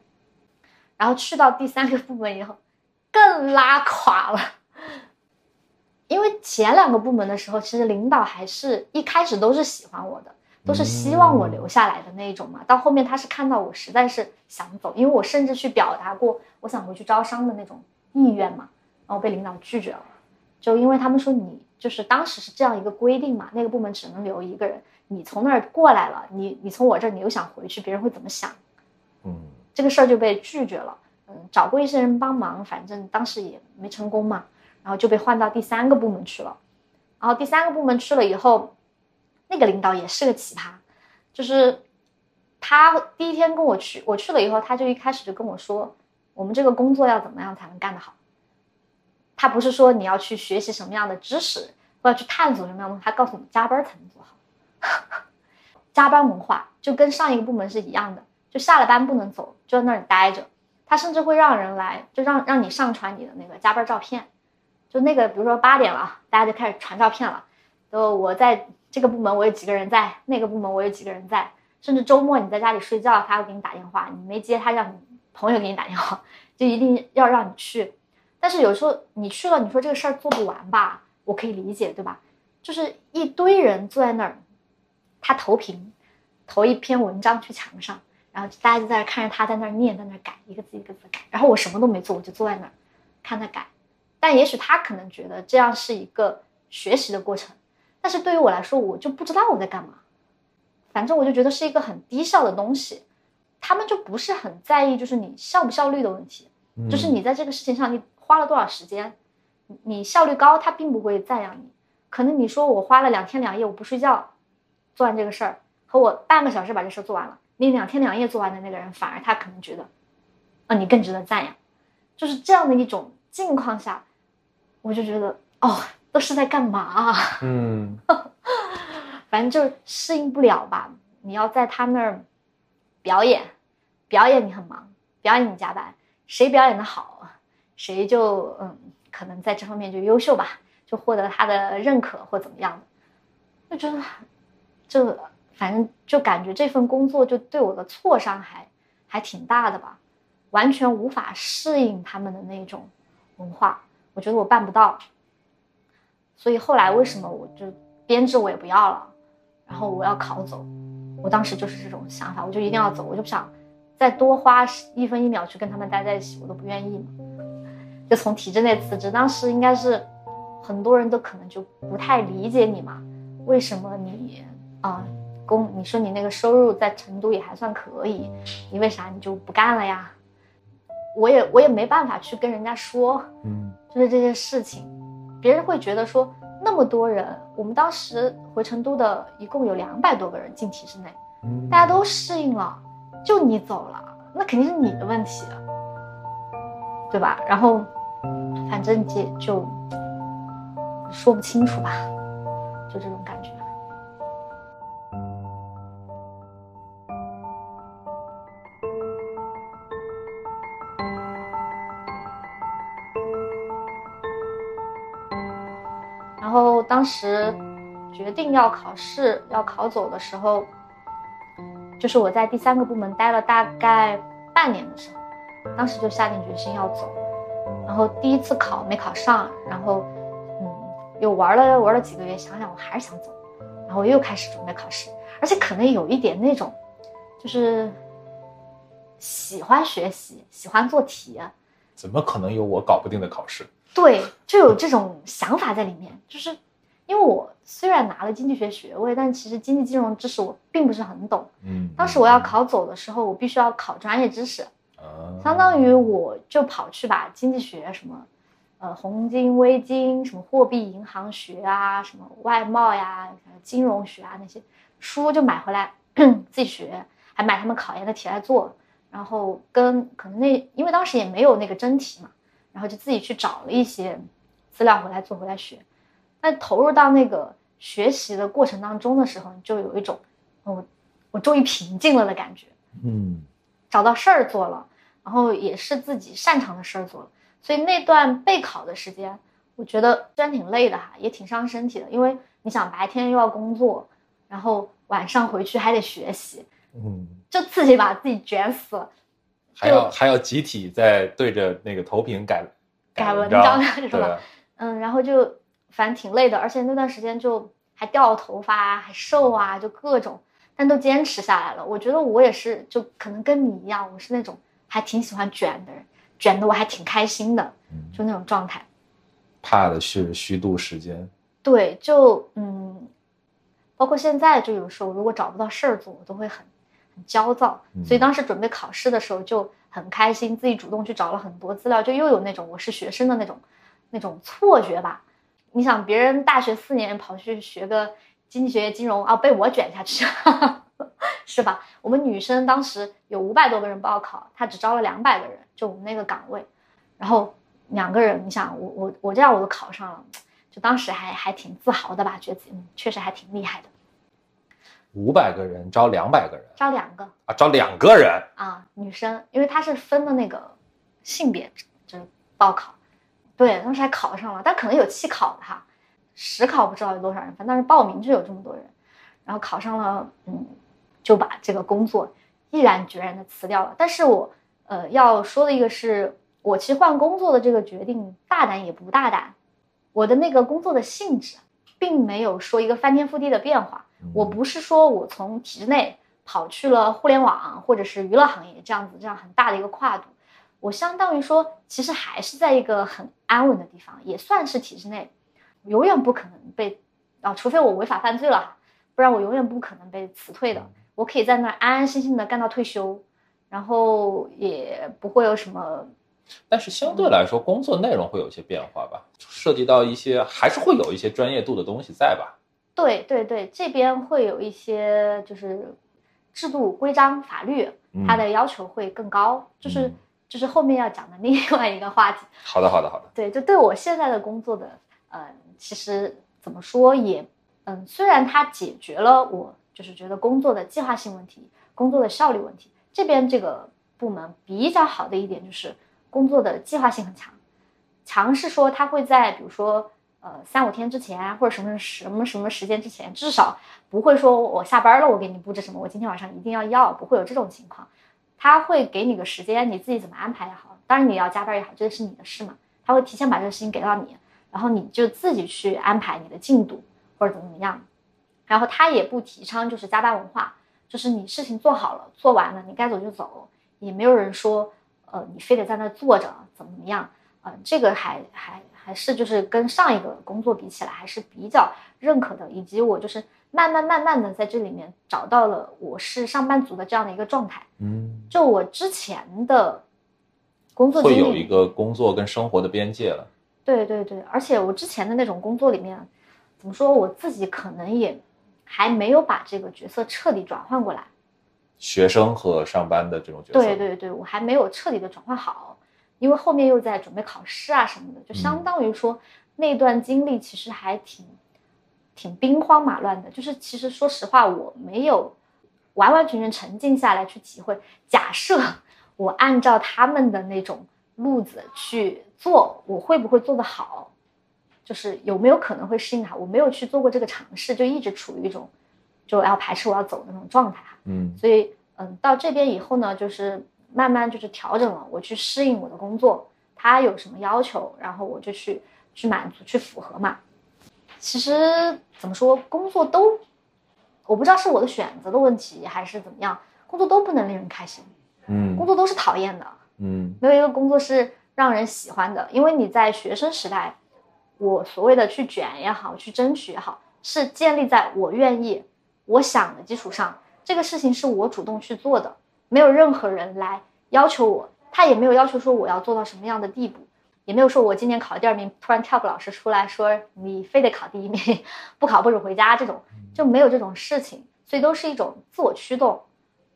然后去到第三个部门以后，更拉垮了。因为前两个部门的时候，其实领导还是一开始都是喜欢我的。都是希望我留下来的那一种嘛，到后面他是看到我实在是想走，因为我甚至去表达过我想回去招商的那种意愿嘛，然后被领导拒绝了，就因为他们说你就是当时是这样一个规定嘛，那个部门只能留一个人，你从那儿过来了，你你从我这儿你又想回去，别人会怎么想？嗯，这个事儿就被拒绝了，嗯，找过一些人帮忙，反正当时也没成功嘛，然后就被换到第三个部门去了，然后第三个部门去了以后。那个领导也是个奇葩，就是他第一天跟我去，我去了以后，他就一开始就跟我说，我们这个工作要怎么样才能干得好。他不是说你要去学习什么样的知识，或者去探索什么样的，他告诉你加班才能做好。加班文化就跟上一个部门是一样的，就下了班不能走，就在那里待着。他甚至会让人来，就让让你上传你的那个加班照片，就那个比如说八点了，大家就开始传照片了，就我在。这个部门我有几个人在，那个部门我有几个人在，甚至周末你在家里睡觉，他会给你打电话，你没接，他让你朋友给你打电话，就一定要让你去。但是有时候你去了，你说这个事儿做不完吧，我可以理解，对吧？就是一堆人坐在那儿，他投屏，投一篇文章去墙上，然后大家就在那看着他在那儿念，在那儿改，一个字一个字改。然后我什么都没做，我就坐在那儿看他改。但也许他可能觉得这样是一个学习的过程，但是对于我来说，我就不知道我在干嘛。反正我就觉得是一个很低效的东西，他们就不是很在意，就是你效不效率的问题，就是你在这个事情上你花了多少时间，你效率高，他并不会赞扬你。可能你说我花了两天两夜我不睡觉做完这个事儿，和我半个小时把这事儿做完了，你两天两夜做完的那个人，反而他可能觉得，啊，你更值得赞扬。就是这样的一种境况下，我就觉得哦，都是在干嘛啊？嗯，反正就适应不了吧。你要在他那儿表演，表演你很忙，表演你加班，谁表演的好，谁就嗯，可能在这方面就优秀吧。就获得他的认可或怎么样的，就觉得，就反正就感觉这份工作就对我的挫伤还还挺大的吧，完全无法适应他们的那种文化，我觉得我办不到。所以后来为什么我就编制我也不要了，然后我要考走，我当时就是这种想法，我就一定要走，我就不想再多花一分一秒去跟他们待在一起，我都不愿意嘛，就从体制内辞职，当时应该是。很多人都可能就不太理解你嘛，为什么你啊工你说你那个收入在成都也还算可以，你为啥你就不干了呀？我也我也没办法去跟人家说，嗯，就是这些事情，别人会觉得说那么多人，我们当时回成都的一共有两百多个人进体制内，大家都适应了，就你走了，那肯定是你的问题，对吧？然后反正就就。说不清楚吧，就这种感觉。当时决定要考试、要考走的时候，就是我在第三个部门待了大概半年的时候，当时就下定决心要走。然后第一次考没考上，然后嗯。又玩了玩了几个月，想想我还是想走，然后我又开始准备考试，而且可能有一点那种，就是喜欢学习，喜欢做题。怎么可能有我搞不定的考试？对，就有这种想法在里面。就是因为我虽然拿了经济学学位，但其实经济金融知识我并不是很懂。嗯，当时我要考走的时候，我必须要考专业知识，相当于我就跑去把经济学什么。呃，红金、微金，什么货币银行学啊，什么外贸呀，金融学啊，那些书就买回来 自己学，还买他们考研的题来做，然后跟可能那因为当时也没有那个真题嘛，然后就自己去找了一些资料回来做回来学。那投入到那个学习的过程当中的时候，你就有一种我我终于平静了的感觉，嗯，找到事儿做了，然后也是自己擅长的事儿做了。所以那段备考的时间，我觉得虽然挺累的哈，也挺伤身体的。因为你想白天又要工作，然后晚上回去还得学习，嗯，就自己把自己卷死了，还要还要集体在对着那个投屏改改文章是吧？嗯，然后就反正挺累的，而且那段时间就还掉头发，还瘦啊，就各种，但都坚持下来了。我觉得我也是，就可能跟你一样，我是那种还挺喜欢卷的人。卷的我还挺开心的，就那种状态。怕的是虚度时间。对，就嗯，包括现在，就有时候如果找不到事儿做，我都会很很焦躁。所以当时准备考试的时候就很开心，自己主动去找了很多资料，就又有那种我是学生的那种那种错觉吧。你想，别人大学四年跑去学个经济学、金融啊，被我卷下去。是吧？我们女生当时有五百多个人报考，他只招了两百个人，就我们那个岗位，然后两个人，你想我我我这样我都考上了，就当时还还挺自豪的吧，觉得自己嗯确实还挺厉害的。五百个人招两百个人，招两个啊，招两个人啊，女生，因为他是分的那个性别，就是报考，对，当时还考上了，但可能有弃考的哈，实考不知道有多少人，反正是报名就有这么多人，然后考上了，嗯。就把这个工作毅然决然的辞掉了。但是我，呃，要说的一个是，我其实换工作的这个决定大胆也不大胆，我的那个工作的性质并没有说一个翻天覆地的变化。我不是说我从体制内跑去了互联网或者是娱乐行业这样子这样很大的一个跨度，我相当于说其实还是在一个很安稳的地方，也算是体制内，永远不可能被啊，除非我违法犯罪了，不然我永远不可能被辞退的。我可以在那儿安安心心的干到退休，然后也不会有什么。但是相对来说，工作内容会有一些变化吧，涉及到一些还是会有一些专业度的东西在吧？对对对，这边会有一些就是制度、规章、法律，它的要求会更高，就是就是后面要讲的另外一个话题。好的好的好的。对，就对我现在的工作的，呃，其实怎么说也，嗯，虽然它解决了我就是觉得工作的计划性问题、工作的效率问题，这边这个部门比较好的一点就是。工作的计划性很强，强是说他会在比如说呃三五天之前或者什么什么什么时间之前，至少不会说我下班了我给你布置什么，我今天晚上一定要要，不会有这种情况。他会给你个时间，你自己怎么安排也好，当然你要加班也好，这是你的事嘛。他会提前把这个事情给到你，然后你就自己去安排你的进度或者怎么怎么样。然后他也不提倡就是加班文化，就是你事情做好了做完了，你该走就走，也没有人说。呃，你非得在那坐着，怎么怎么样？呃，这个还还还是就是跟上一个工作比起来，还是比较认可的。以及我就是慢慢慢慢的在这里面找到了我是上班族的这样的一个状态。嗯，就我之前的工作会有一个工作跟生活的边界了。对对对，而且我之前的那种工作里面，怎么说我自己可能也还没有把这个角色彻底转换过来。学生和上班的这种角色，对对对，我还没有彻底的转换好，因为后面又在准备考试啊什么的，就相当于说那段经历其实还挺挺兵荒马乱的。就是其实说实话，我没有完完全全沉静下来去体会。假设我按照他们的那种路子去做，我会不会做得好？就是有没有可能会适应好？我没有去做过这个尝试，就一直处于一种就要排斥我要走的那种状态。嗯，所以嗯，到这边以后呢，就是慢慢就是调整了，我去适应我的工作，他有什么要求，然后我就去去满足，去符合嘛。其实怎么说，工作都，我不知道是我的选择的问题还是怎么样，工作都不能令人开心，嗯，工作都是讨厌的，嗯，没有一个工作是让人喜欢的，因为你在学生时代，我所谓的去卷也好，去争取也好，是建立在我愿意、我想的基础上。这个事情是我主动去做的，没有任何人来要求我，他也没有要求说我要做到什么样的地步，也没有说我今年考第二名，突然跳个老师出来说你非得考第一名，不考不准回家，这种就没有这种事情，所以都是一种自我驱动。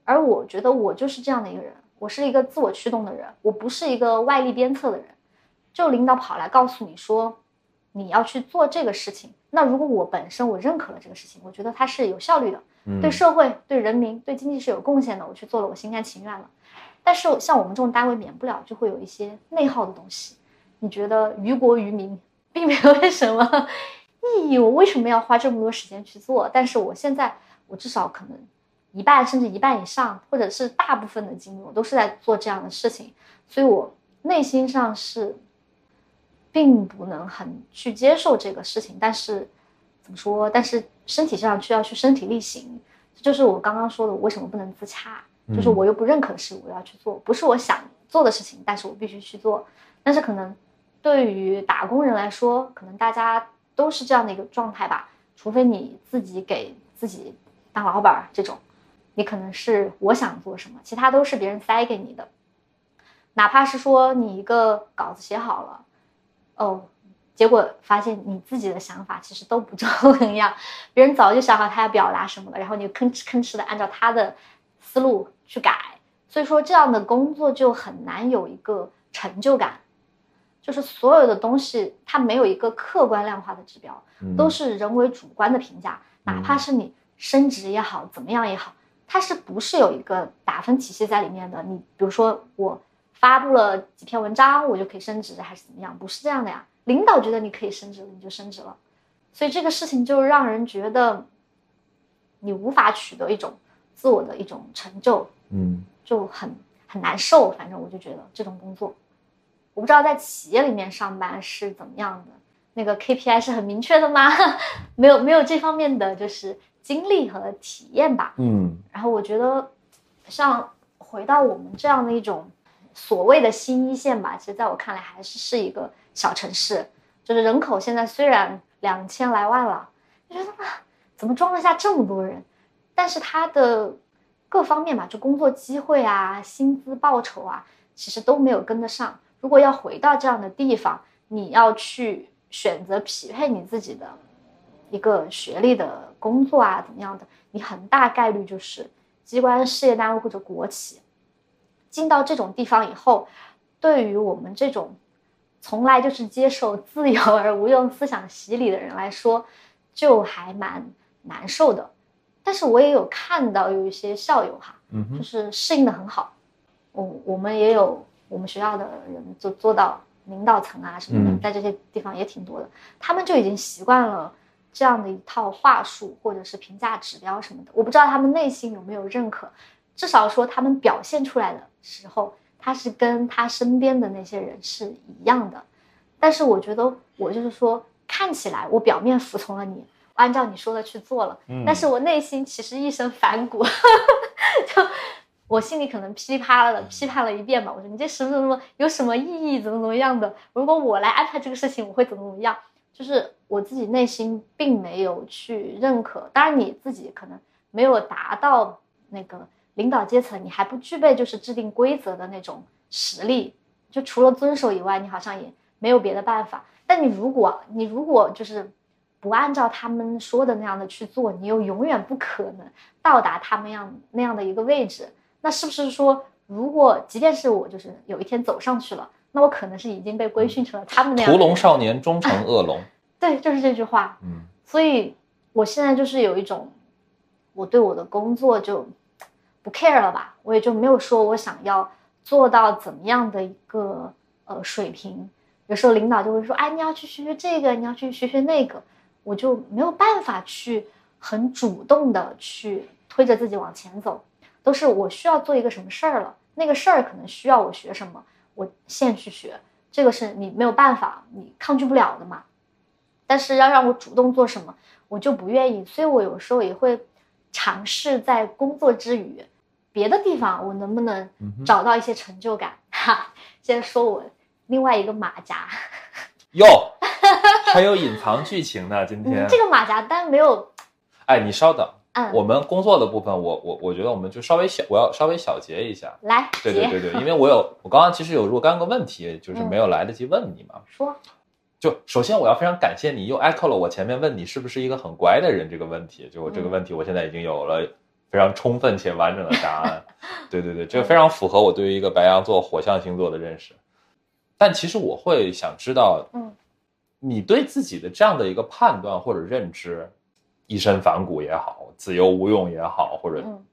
而我觉得我就是这样的一个人，我是一个自我驱动的人，我不是一个外力鞭策的人。就领导跑来告诉你说你要去做这个事情，那如果我本身我认可了这个事情，我觉得它是有效率的。对社会、对人民、对经济是有贡献的，我去做了，我心甘情愿了。但是像我们这种单位，免不了就会有一些内耗的东西。你觉得于国于民并没有什么意义，我为什么要花这么多时间去做？但是我现在，我至少可能一半甚至一半以上，或者是大部分的精力，我都是在做这样的事情，所以我内心上是并不能很去接受这个事情。但是怎么说？但是。身体上需要去身体力行，这就是我刚刚说的，我为什么不能自洽？就是我又不认可的事，我要去做，不是我想做的事情，但是我必须去做。但是可能对于打工人来说，可能大家都是这样的一个状态吧。除非你自己给自己当老板这种，你可能是我想做什么，其他都是别人塞给你的。哪怕是说你一个稿子写好了，哦。结果发现你自己的想法其实都不重要，别人早就想好他要表达什么了，然后你吭哧吭哧的按照他的思路去改，所以说这样的工作就很难有一个成就感，就是所有的东西它没有一个客观量化的指标，都是人为主观的评价，哪怕是你升职也好，怎么样也好，它是不是有一个打分体系在里面的？你比如说我发布了几篇文章，我就可以升职，还是怎么样？不是这样的呀。领导觉得你可以升职了，你就升职了，所以这个事情就让人觉得你无法取得一种自我的一种成就，嗯，就很很难受。反正我就觉得这种工作，我不知道在企业里面上班是怎么样的，那个 KPI 是很明确的吗？没有没有这方面的就是经历和体验吧。嗯然后我觉得，像回到我们这样的一种所谓的新一线吧，其实在我看来还是是一个小城市，就是人口现在虽然两千来万了，就觉得啊，怎么装得下这么多人？但是它的各方面吧，就工作机会啊、薪资报酬啊，其实都没有跟得上。如果要回到这样的地方，你要去选择匹配你自己的一个学历的工作啊，怎么样的，你很大概率就是机关、事业单位或者国企。进到这种地方以后，对于我们这种从来就是接受自由而无用思想洗礼的人来说，就还蛮难受的。但是我也有看到有一些校友哈，嗯，就是适应的很好。我我们也有我们学校的人就做到领导层啊什么的，嗯在这些地方也挺多的，他们就已经习惯了这样的一套话术或者是评价指标什么的。我不知道他们内心有没有认可，至少说他们表现出来的时候，他是跟他身边的那些人是一样的。但是我觉得我就是说，看起来我表面服从了你，按照你说的去做了，嗯但是我内心其实一身反骨，就我心里可能噼里啪啦的批判了一遍吧。我说你这什么什么有什么意义，怎么怎么样的？如果我来安排这个事情，我会怎么怎么样？就是我自己内心并没有去认可。当然你自己可能没有达到那个领导阶层，你还不具备就是制定规则的那种实力。就除了遵守以外，你好像也没有别的办法。但你如果你如果就是不按照他们说的那样的去做，你又永远不可能到达他们样那样的一个位置。那是不是说，如果即便是我就是有一天走上去了，那我可能是已经被规训成了他们那样的屠龙少年终成恶龙。对，就是这句话。嗯所以我现在就是有一种，我对我的工作就不 care 了吧，我也就没有说我想要做到怎么样的一个呃水平。有时候领导就会说，哎，你要去学学这个，你要去学学那个，我就没有办法去很主动的去推着自己往前走，都是我需要做一个什么事儿了，那个事儿可能需要我学什么，我现去学，这个是你没有办法，你抗拒不了的嘛。但是要让我主动做什么，我就不愿意，所以我有时候也会尝试在工作之余，别的地方我能不能找到一些成就感。哈，现在说我另外一个马甲，哟，还有隐藏剧情呢，今天嗯，。这个马甲单没有，哎，你稍等，嗯，我们工作的部分，我我我觉得我们就稍微小，我要稍微小结一下。来对对对对，因为我有我刚刚其实有若干个问题，就是没有来得及问你嘛。说，就首先我要非常感谢你，又 echo 了我前面问你是不是一个很乖的人这个问题。就我这个问题，我现在已经有了非常充分且完整的答案。对对对，这个非常符合我对于一个白羊座火象星座的认识。但其实我会想知道，嗯，你对自己的这样的一个判断或者认知，一身反骨也好，自由无用也好，或者嗯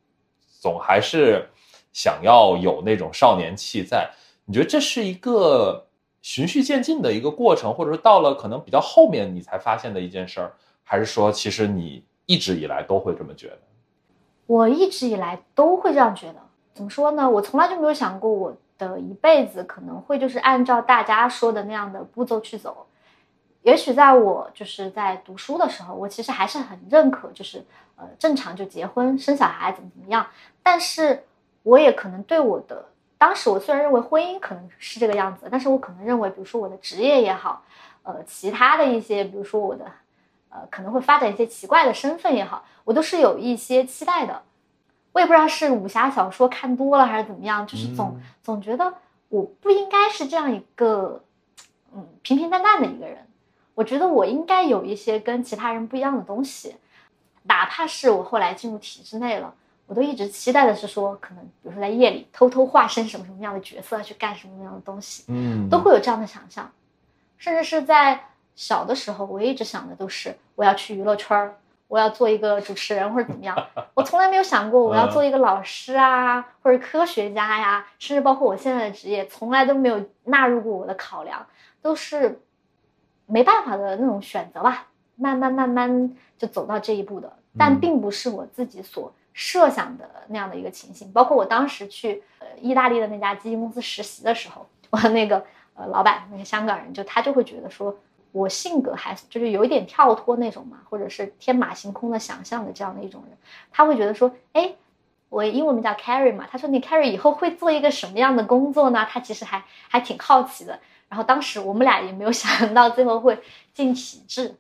总还是想要有那种少年气在。你觉得这是一个循序渐进的一个过程，或者说到了可能比较后面你才发现的一件事儿，还是说其实你一直以来都会这么觉得？我一直以来都会这样觉得。怎么说呢？我从来就没有想过我的一辈子可能会就是按照大家说的那样的步骤去走。也许在我就是在读书的时候，我其实还是很认可，就是呃正常就结婚生小孩怎么怎么样。但是我也可能对我的当时我虽然认为婚姻可能是这个样子，但是我可能认为，比如说我的职业也好，呃其他的一些，比如说我的呃可能会发展一些奇怪的身份也好，我都是有一些期待的。我也不知道是武侠小说看多了还是怎么样，就是总、嗯总觉得我不应该是这样一个嗯平平淡淡的一个人。我觉得我应该有一些跟其他人不一样的东西，哪怕是我后来进入体制内了，我都一直期待的是说，可能比如说在夜里偷偷化身什么什么样的角色去干什么样的东西，嗯都会有这样的想象。甚至是在小的时候，我一直想的都是我要去娱乐圈儿，我要做一个主持人或者怎么样。我从来没有想过我要做一个老师啊，或者科学家呀，甚至包括我现在的职业，从来都没有纳入过我的考量，都是没办法的那种选择吧。慢慢慢慢就走到这一步的，但嗯并不是我自己所设想的那样的一个情形。包括我当时去呃意大利的那家基金公司实习的时候，我那个呃老板那个香港人，就他就会觉得说我性格还就是有一点跳脱那种嘛，或者是天马行空的想象的这样的一种人，他会觉得说，哎，我英文名叫 Carrie 嘛，他说你 Carrie 以后会做一个什么样的工作呢？他其实还还挺好奇的。然后当时我们俩也没有 想到最后会进体制，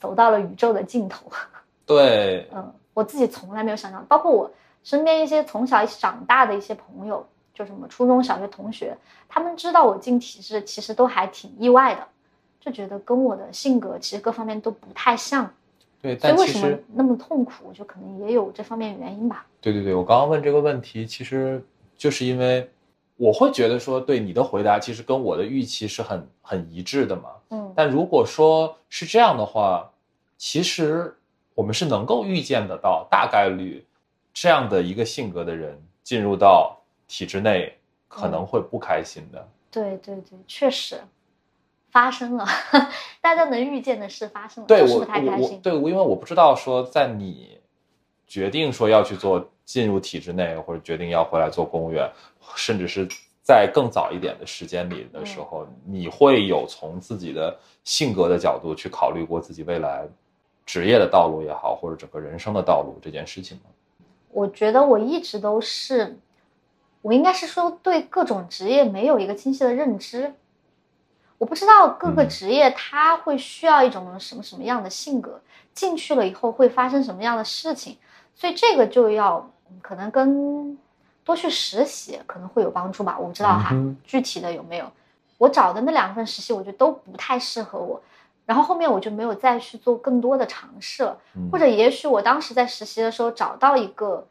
走到了宇宙的尽头。对，嗯，我自己从来没有想到，包括我身边一些从小一起长大的一些朋友，就什么初中小学同学，他们知道我进体制，其实都还挺意外的，就觉得跟我的性格其实各方面都不太像。对，所以为什么那么痛苦，就可能也有这方面原因吧。对对对，我刚刚问这个问题，其实就是因为我会觉得说，对你的回答其实跟我的预期是很很一致的嘛。嗯，但如果说是这样的话，其实我们是能够预见得到，大概率这样的一个性格的人进入到体制内可能会不开心的。对对对，确实发生了，大家能预见的事发生了，对我就是不太开心。对，因为我不知道说在你决定说要去做进入体制内，或者决定要回来做公务员，甚至是在更早一点的时间里的时候，你会有从自己的性格的角度去考虑过自己未来职业的道路也好，或者整个人生的道路这件事情吗？我觉得我一直都是，我应该是说对各种职业没有一个清晰的认知。我不知道各个嗯职业它会需要一种什么什么样的性格，进去了以后会发生什么样的事情，所以这个就要嗯可能跟多去实习可能会有帮助吧。我不知道哈，具体的有没有？我找的那两份实习，我觉得都不太适合我，然后后面我就没有再去做更多的尝试了。嗯或者也许我当时在实习的时候找到一个，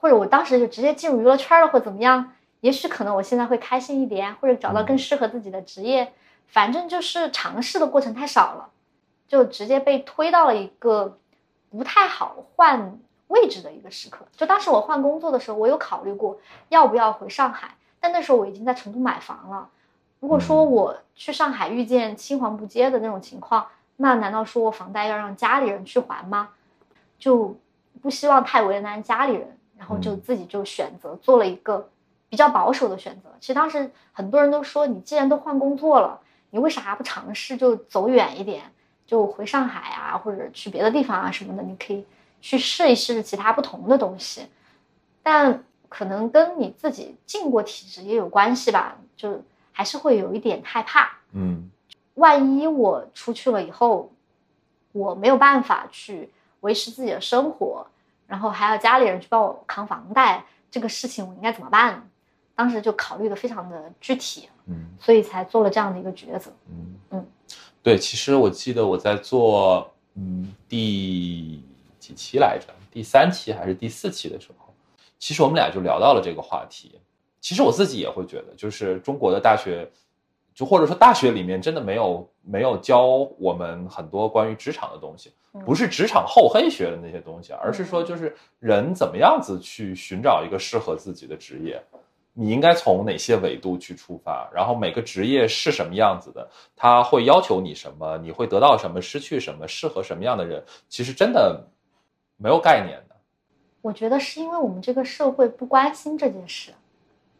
或者我当时就直接进入娱乐圈了，或怎么样，也许可能我现在会开心一点，或者找到更适合自己的职业。反正就是尝试的过程太少了，就直接被推到了一个不太好换位置的一个时刻。就当时我换工作的时候，我有考虑过要不要回上海，但那时候我已经在成都买房了。如果说我去上海遇见青黄不接的那种情况，那难道说我房贷要让家里人去还吗？就不希望太为难家里人，然后就嗯自己就选择做了一个比较保守的选择。其实当时很多人都说，你既然都换工作了，你为啥不尝试就走远一点，就回上海啊，或者去别的地方啊什么的？你可以去试一试其他不同的东西。但可能跟你自己进过体制也有关系吧，就还是会有一点害怕。嗯万一我出去了以后，我没有办法去维持自己的生活，然后还要家里人去帮我扛房贷，这个事情我应该怎么办？当时就考虑的非常的具体，嗯所以才做了这样的一个抉择。嗯嗯，对，其实我记得我在做嗯第几期来着，第三期还是第四期的时候，其实我们俩就聊到了这个话题。其实我自己也会觉得，就是中国的大学，就或者说大学里面真的没有没有教我们很多关于职场的东西，嗯不是职场厚黑学的那些东西，而是说就是人怎么样子去寻找一个适合自己的职业。你应该从哪些维度去出发？然后每个职业是什么样子的？他会要求你什么？你会得到什么？失去什么？适合什么样的人？其实真的没有概念的。我觉得是因为我们这个社会不关心这件事。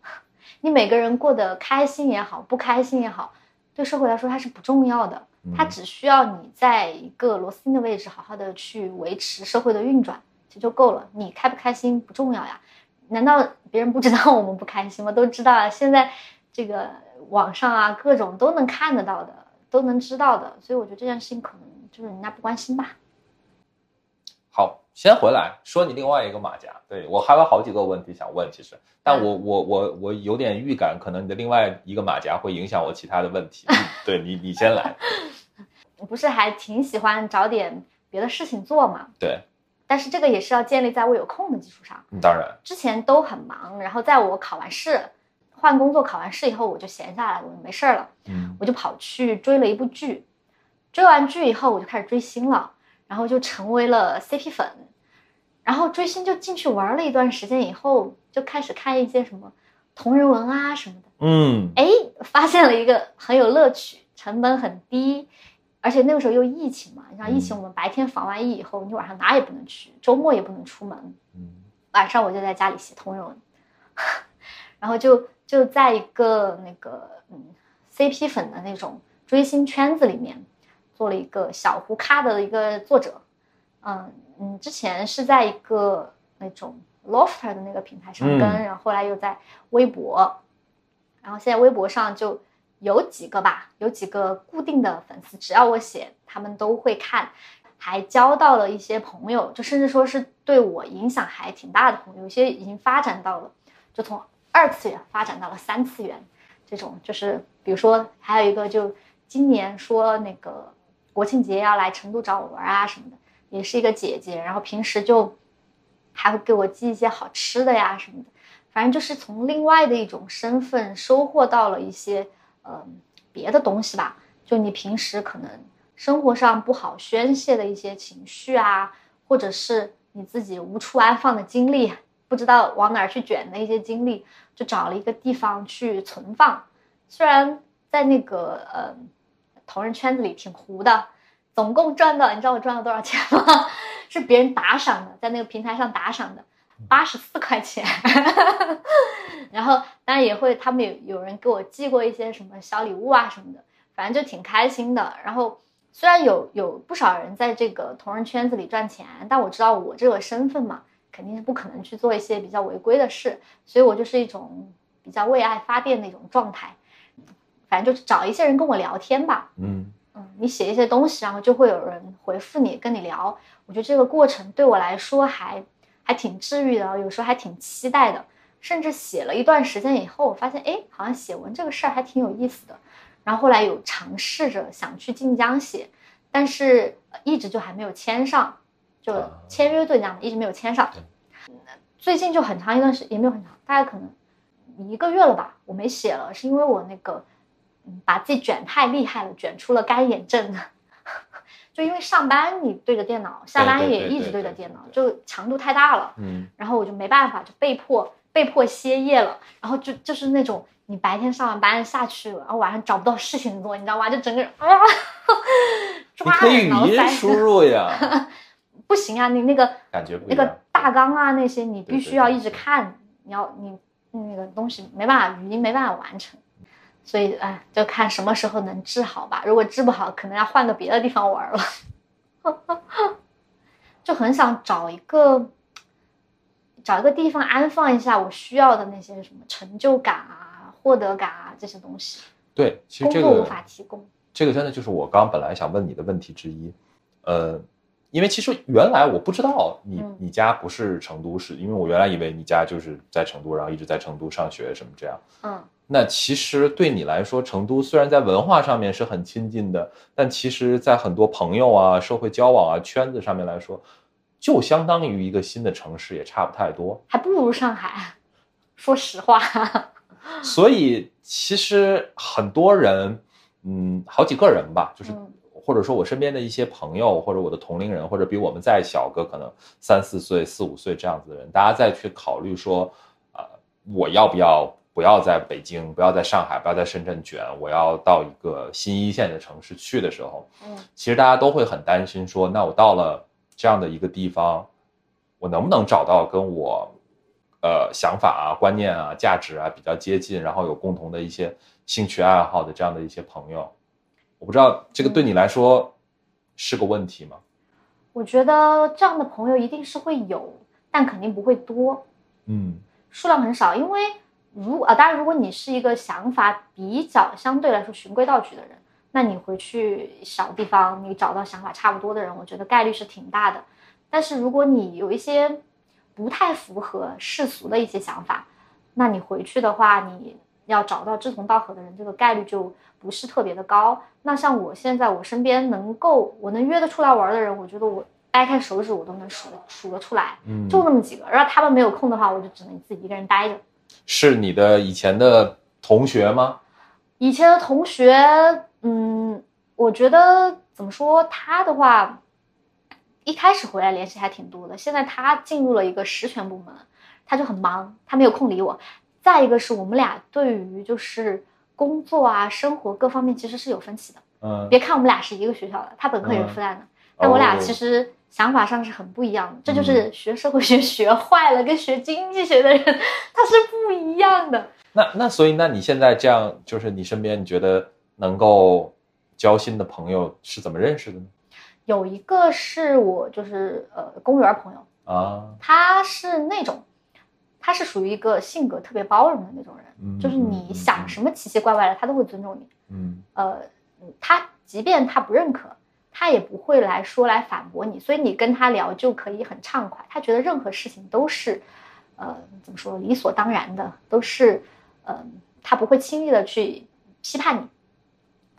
你每个人过得开心也好，不开心也好，对社会来说它是不重要的，它嗯只需要你在一个螺丝钉的位置，好好的去维持社会的运转，这就够了。你开不开心不重要呀？难道别人不知道 我们不开心吗？都知道啊。现在这个网上啊，各种都能看得到的，都能知道的，所以我觉得这件事情可能就是人家不关心吧。好，先回来说你另外一个马甲。对我还有好几个问题想问，其实，但我我我我有点预感，可能你的另外一个马甲会影响我其他的问题。对你，你先来。我不是还挺喜欢找点别的事情做嘛？对，但是这个也是要建立在我有空的基础上。嗯当然，之前都很忙，然后在我考完试、换工作、考完试以后，我就闲下来了，我就没事儿了，嗯我就跑去追了一部剧。追完剧以后，我就开始追星了，然后就成为了 CP 粉。然后追星就进去玩了一段时间以后，就开始看一些什么同人文啊什么的。嗯哎，发现了一个很有乐趣，成本很低，而且那个时候又疫情嘛，你像疫情，嗯。我们白天防完疫以后，你晚上哪也不能去，周末也不能出门，嗯。晚上我就在家里写同人文，然后就就在一个那个嗯 CP 粉的那种追星圈子里面，做了一个小胡咖的一个作者。嗯嗯，之前是在一个那种 Lofter 的那个平台上跟，然后后来又在微博，然后现在微博上就有几个吧，有几个固定的粉丝，只要我写，他们都会看，还交到了一些朋友，就甚至说是对我影响还挺大的朋友，有些已经发展到了，就从二次元发展到了三次元，这种就是比如说还有一个就今年说那个国庆节要来成都找我玩啊什么的。也是一个姐姐，然后平时就还会给我寄一些好吃的呀什么的，反正就是从另外的一种身份收获到了一些呃别的东西吧。就你平时可能生活上不好宣泄的一些情绪啊，或者是你自己无处安放的精力，不知道往哪儿去卷的一些精力，就找了一个地方去存放。虽然在那个呃同人圈子里挺糊的。总共赚到，你知道我赚了多少钱吗？是别人打赏的，在那个平台上打赏的，八十四块钱。然后当然也会，他们有有人给我寄过一些什么小礼物啊什么的，反正就挺开心的。然后虽然有有不少人在这个同人圈子里赚钱，但我知道我这个身份嘛，肯定是不可能去做一些比较违规的事，所以我就是一种比较为爱发电的一种状态。反正就找一些人跟我聊天吧，嗯。嗯，你写一些东西，然后就会有人回复你，跟你聊。我觉得这个过程对我来说还还挺治愈的，有时候还挺期待的。甚至写了一段时间以后，我发现，哎，好像写文这个事儿还挺有意思的。然后后来有尝试着想去晋江写，但是一直就还没有签上，就签约对象一直没有签上。最近就很长一段时间，也没有很长，大概可能一个月了吧，我没写了，是因为我那个。把自己卷太厉害了，卷出了干眼症。就因为上班你对着电脑，下班也一直对着电脑，就强度太大了。嗯，然后我就没办法，就被迫被迫歇业了。然后就就是那种你白天上完班下去了，然后晚上找不到事情做，你知道吗？就整个人啊，抓耳挠腮。输入呀，不行啊，你那个感觉那个大纲啊那些，你必须要一直看，你要你那个东西没办法，语音没办法完成。所以，哎，就看什么时候能治好吧。如果治不好，可能要换个别的地方玩了。就很想找一个，找一个地方安放一下我需要的那些什么成就感啊、获得感啊这些东西。对，其实这个无法提供。这个真的就是我刚本来想问你的问题之一。呃，因为其实原来我不知道你你家不是成都市，因为我原来以为你家就是在成都，然后一直在成都上学什么这样。嗯。那其实对你来说，成都虽然在文化上面是很亲近的，但其实，在很多朋友啊、社会交往啊、圈子上面来说，就相当于一个新的城市，也差不太多，还不如上海。说实话，所以其实很多人，嗯，好几个人吧，就是或者说我身边的一些朋友，或者我的同龄人，或者比我们再小个可能三四岁、四五岁这样子的人，大家再去考虑说，啊，我要不要？不要在北京，不要在上海，不要在深圳卷。我要到一个新一线的城市去的时候，嗯，其实大家都会很担心，说那我到了这样的一个地方，我能不能找到跟我，呃，想法啊、观念啊、价值啊比较接近，然后有共同的一些兴趣爱好的这样的一些朋友？我不知道这个对你来说是个问题吗？我觉得这样的朋友一定是会有，但肯定不会多，嗯，数量很少，因为。如啊，当然，如果你是一个想法比较相对来说循规蹈矩的人，那你回去小地方，你找到想法差不多的人，我觉得概率是挺大的。但是如果你有一些不太符合世俗的一些想法，那你回去的话，你要找到志同道合的人，这个概率就不是特别的高。那像我现在我身边能够我能约得出来玩的人，我觉得我掰开手指我都能数数得出来，嗯，就那么几个。然后他们没有空的话，我就只能自己一个人待着。是你的以前的同学吗？以前的同学，嗯，我觉得怎么说，他的话，一开始回来联系还挺多的。现在他进入了一个实权部门，他就很忙，他没有空理我。再一个是我们俩对于就是工作啊、生活各方面其实是有分歧的。嗯，别看我们俩是一个学校的，他本科也是复旦的，但我俩哦其实想法上是很不一样的，这就是学社会学学坏了跟学经济学的人 他是不一样的。那那所以那你现在这样，就是你身边你觉得能够交心的朋友是怎么认识的呢？有一个是我就是呃公务员朋友，啊，他是那种，他是属于一个性格特别包容的那种人，嗯就是你想什么奇奇怪怪的，他都会尊重你。嗯呃，他即便他不认可，他也不会来说来反驳你，所以你跟他聊就可以很畅快。他觉得任何事情都是，呃，怎么说理所当然的，都是，呃，他不会轻易的去批判你，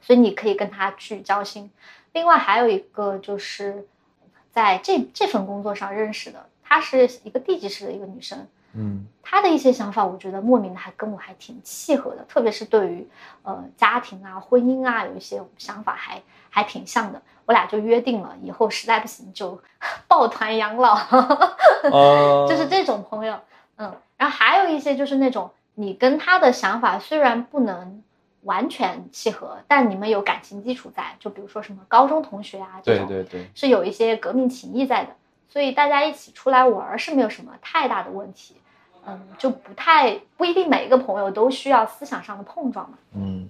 所以你可以跟他去交心。另外还有一个就是在这这份工作上认识的，她是一个地级市的一个女生，嗯他的一些想法，我觉得莫名的还跟我还挺契合的，特别是对于呃家庭啊、婚姻啊，有一些想法还还挺像的。我俩就约定了，以后实在不行就抱团养老，呃，就是这种朋友。嗯，然后还有一些就是那种你跟他的想法虽然不能完全契合，但你们有感情基础在，就比如说什么高中同学啊这种，对对对，是有一些革命情谊在的，所以大家一起出来玩儿是没有什么太大的问题。嗯，就不太不一定每一个朋友都需要思想上的碰撞嘛。嗯，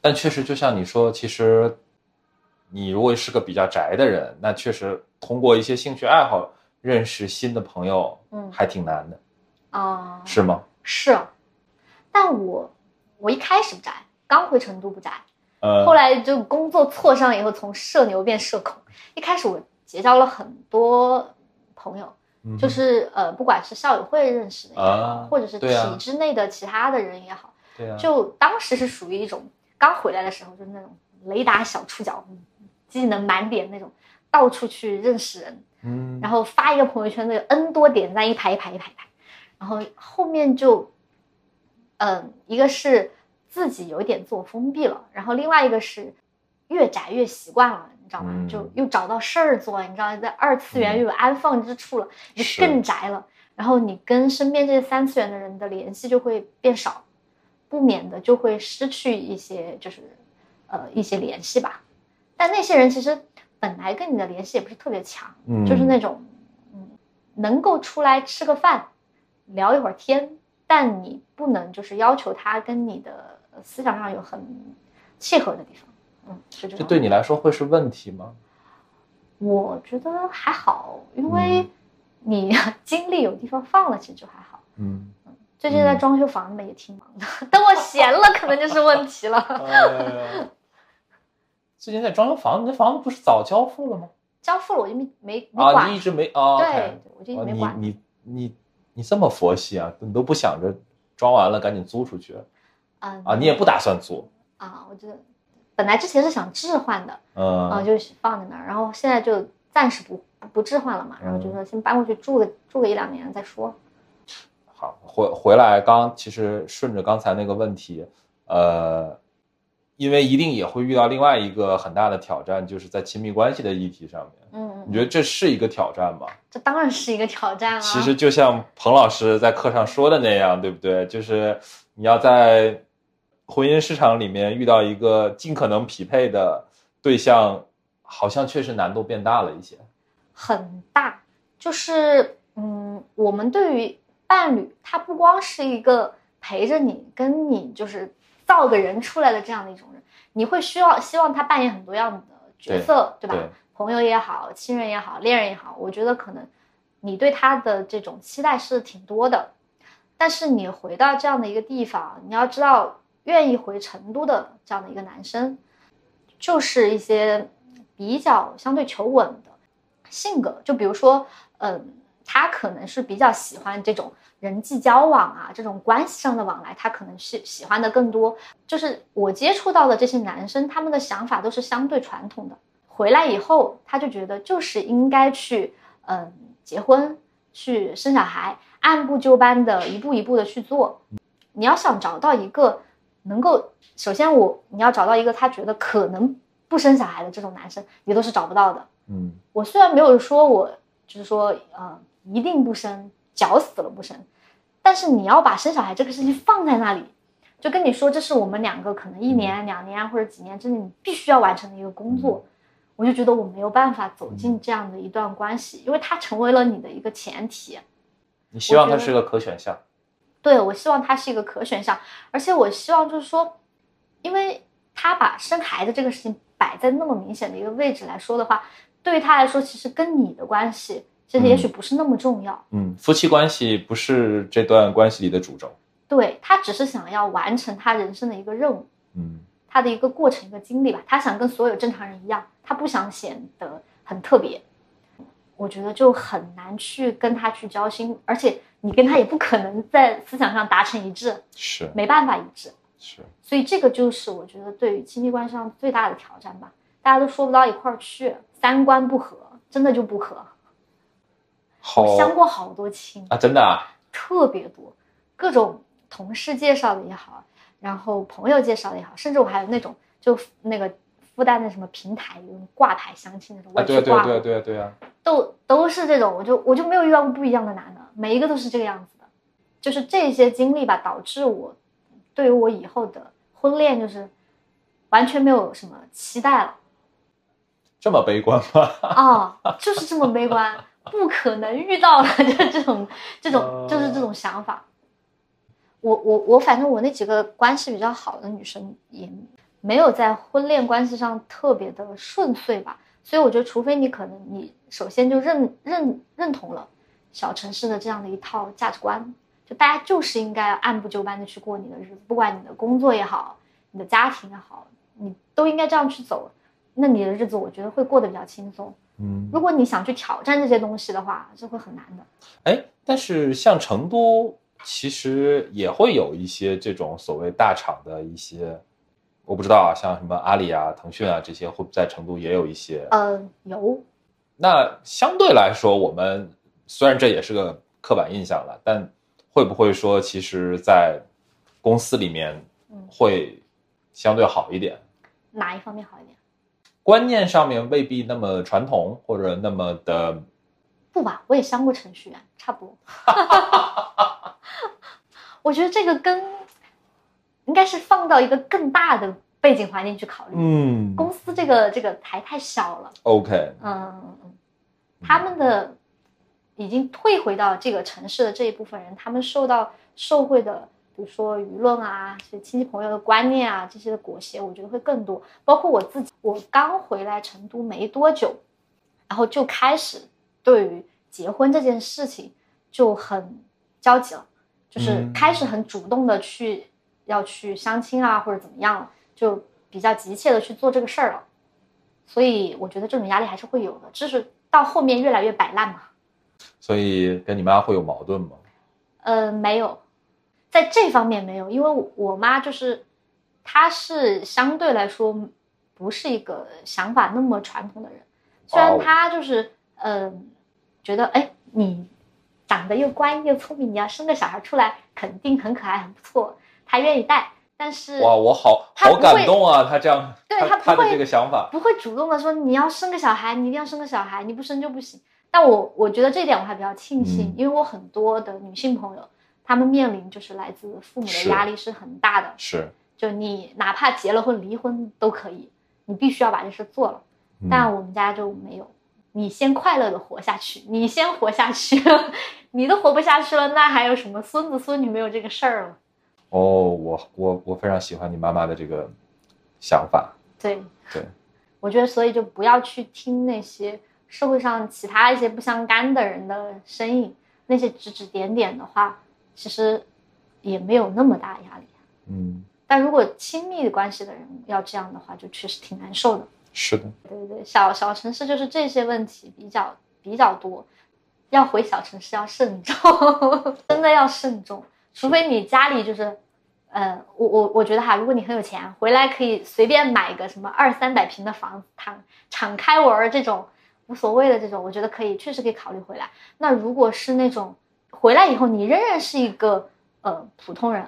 但确实就像你说，其实你如果是个比较宅的人，那确实通过一些兴趣爱好认识新的朋友，嗯还挺难的，啊、是吗？是，但我我一开始不宅，刚回成都不宅，呃，后来就工作挫伤以后，从社牛变社恐。一开始我结交了很多朋友，嗯就是呃，不管是校友会认识的也好，啊或者是体制内的其他的人也好，对啊，就当时是属于一种刚回来的时候，就是那种雷达小触角，技能满点那种，到处去认识人，嗯，然后发一个朋友圈，那个 N 多点赞，一排一排一排一排，然后后面就，嗯，一个是自己有一点自我封闭了，然后另外一个是越宅越习惯了，你知道吗？嗯就又找到事儿做，你知道，在二次元嗯又有安放之处了，你就更宅了。然后你跟身边这些三次元的人的联系就会变少，不免的就会失去一些就是呃一些联系吧。但那些人其实本来跟你的联系也不是特别强，嗯就是那种嗯能够出来吃个饭，聊一会儿天，但你不能就是要求他跟你的思想上有很契合的地方。嗯，是这对你来说会是问题吗？我觉得还好，因为嗯你 精力有地方放了，其实就还好。嗯，最近在装修房子也挺忙的，等我闲了，可能就是问题了。呃，最近在装修房子，你那房子不是早交付了吗？交付了我就没没没啊，管，你一直没啊？对对我就一直哦没管。你你你你这么佛系啊？你都不想着装完了赶紧租出去嗯啊？你也不打算租？啊，我觉得本来之前是想置换的，嗯啊，就是放在那儿，然后现在就暂时不不不置换了嘛，然后就嗯说先搬过去住个住个一两年再说。好，回回来刚其实顺着刚才那个问题，呃，因为一定也会遇到另外一个很大的挑战，就是在亲密关系的议题上面，嗯，你觉得这是一个挑战吗？这当然是一个挑战啊。其实就像彭老师在课上说的那样，对不对？就是你要在婚姻市场里面遇到一个尽可能匹配的对象，好像确实难度变大了一些。很大，就是嗯，我们对于伴侣，他不光是一个陪着你、跟你就是造个人出来的这样的一种人，你会需要希望他扮演很多样的角色，对吧？对朋友也好，亲人也好，恋人也好，我觉得可能你对他的这种期待是挺多的。但是你回到这样的一个地方，你要知道，愿意回成都的这样的一个男生，就是一些比较相对求稳的性格。就比如说，嗯，他可能是比较喜欢这种人际交往啊，这种关系上的往来，他可能是喜欢的更多。就是我接触到的这些男生，他们的想法都是相对传统的。回来以后，他就觉得就是应该去，嗯，结婚，去生小孩，按部就班的一步一步的去做。你要想找到一个能够，首先我你要找到一个他觉得可能不生小孩的这种男生，你都是找不到的。嗯我虽然没有说我就是说呃一定不生，绞死了不生，但是你要把生小孩这个事情放在那里，就跟你说这是我们两个可能一年、两年或者几年之内你必须要完成的一个工作。我我就觉得我没有办法走进这样的一段关系，因为它成为了你的一个前提。你希望它是个可选项？对，我希望它是一个可选项，而且我希望就是说，因为他把生孩子这个事情摆在那么明显的一个位置来说的话，对于他来说，其实跟你的关系其实也许不是那么重要。嗯，夫妻关系不是这段关系里的主轴。对他只是想要完成他人生的一个任务，嗯，他的一个过程、一个经历吧。他想跟所有正常人一样，他不想显得很特别。我觉得就很难去跟他去交心，而且你跟他也不可能在思想上达成一致，是没办法一致。是，所以这个就是我觉得对于亲密关系上最大的挑战吧。大家都说不到一块儿去，三观不合，真的就不合。好我相过好多亲啊，真的啊，特别多，各种同事介绍的也好，然后朋友介绍的也好，甚至我还有那种就那个附带的什么平台有种挂牌相亲那种，我去挂过，对对对对对啊，都都是这种，我就我就没有遇到过不一样的男的，每一个都是这个样子的，就是这些经历吧，导致我对于我以后的婚恋就是完全没有什么期待了。这么悲观吗？哦，就是这么悲观，不可能遇到了，就这种这种就是这种想法。我我我，反正我那几个关系比较好的女生也没有在婚恋关系上特别的顺遂吧，所以我觉得，除非你可能你首先就认认认同了小城市的这样的一套价值观，就大家就是应该按部就班的去过你的日子，不管你的工作也好，你的家庭也好，你都应该这样去走。那你的日子，我觉得会过得比较轻松。嗯，如果你想去挑战这些东西的话，是会很难的。哎，但是像成都，其实也会有一些这种所谓大厂的一些，我不知道啊，像什么阿里啊、腾讯啊这些，会不会在成都也有一些？呃，有，那相对来说，我们虽然这也是个刻板印象了，但会不会说，其实，在公司里面嗯，会相对好一点？哪一方面好一点？观念上面未必那么传统，或者那么的不吧，我也相过程序员，差不多。我觉得这个跟应该是放到一个更大的背景环境去考虑。嗯。公司这个这个台太小了，OK，嗯他们的已经退回到这个城市的这一部分人，他们受到社会的，比如说舆论啊、这亲戚朋友的观念啊这些的裹挟，我觉得会更多。包括我自己，我刚回来成都没多久，然后就开始对于结婚这件事情就很焦急了，就是嗯。开始很主动的去要去相亲啊或者怎么样了，就比较急切的去做这个事儿了。所以我觉得这种压力还是会有的，只是到后面越来越摆烂嘛。所以跟你妈会有矛盾吗？呃，没有，在这方面没有，因为我我妈就是，她是相对来说不是一个想法那么传统的人，虽然她就是嗯、呃觉得哎你长得又乖又聪明，你要生个小孩出来肯定很可爱很不错，她愿意带，但是哇，我好好感动啊！他这样，对他他不会他的这个想法，不会主动的说你要生个小孩，你一定要生个小孩，你不生就不行。但我我觉得这一点我还比较庆幸，嗯因为我很多的女性朋友，她们面临就是来自父母的压力是很大的，是，就你哪怕结了婚离婚都可以，你必须要把这事做了。嗯但我们家就没有，你先快乐的活下去，你先活下去，你都活不下去了，那还有什么孙子孙女没有这个事儿了？哦，我我我非常喜欢你妈妈的这个想法，对对，我觉得所以就不要去听那些社会上其他一些不相干的人的声音，那些指指点点的话，其实也没有那么大压力。嗯，但如果亲密关系的人要这样的话，就确实挺难受的。是的，对对对，小小城市就是这些问题比较比较多，要回小城市要慎重，真的要慎重，除非你家里就是，呃，我我我觉得哈，如果你很有钱，回来可以随便买个什么二三百平的房子，敞敞开玩儿这种无所谓的这种，我觉得可以，确实可以考虑回来。那如果是那种回来以后你仍然是一个呃普通人，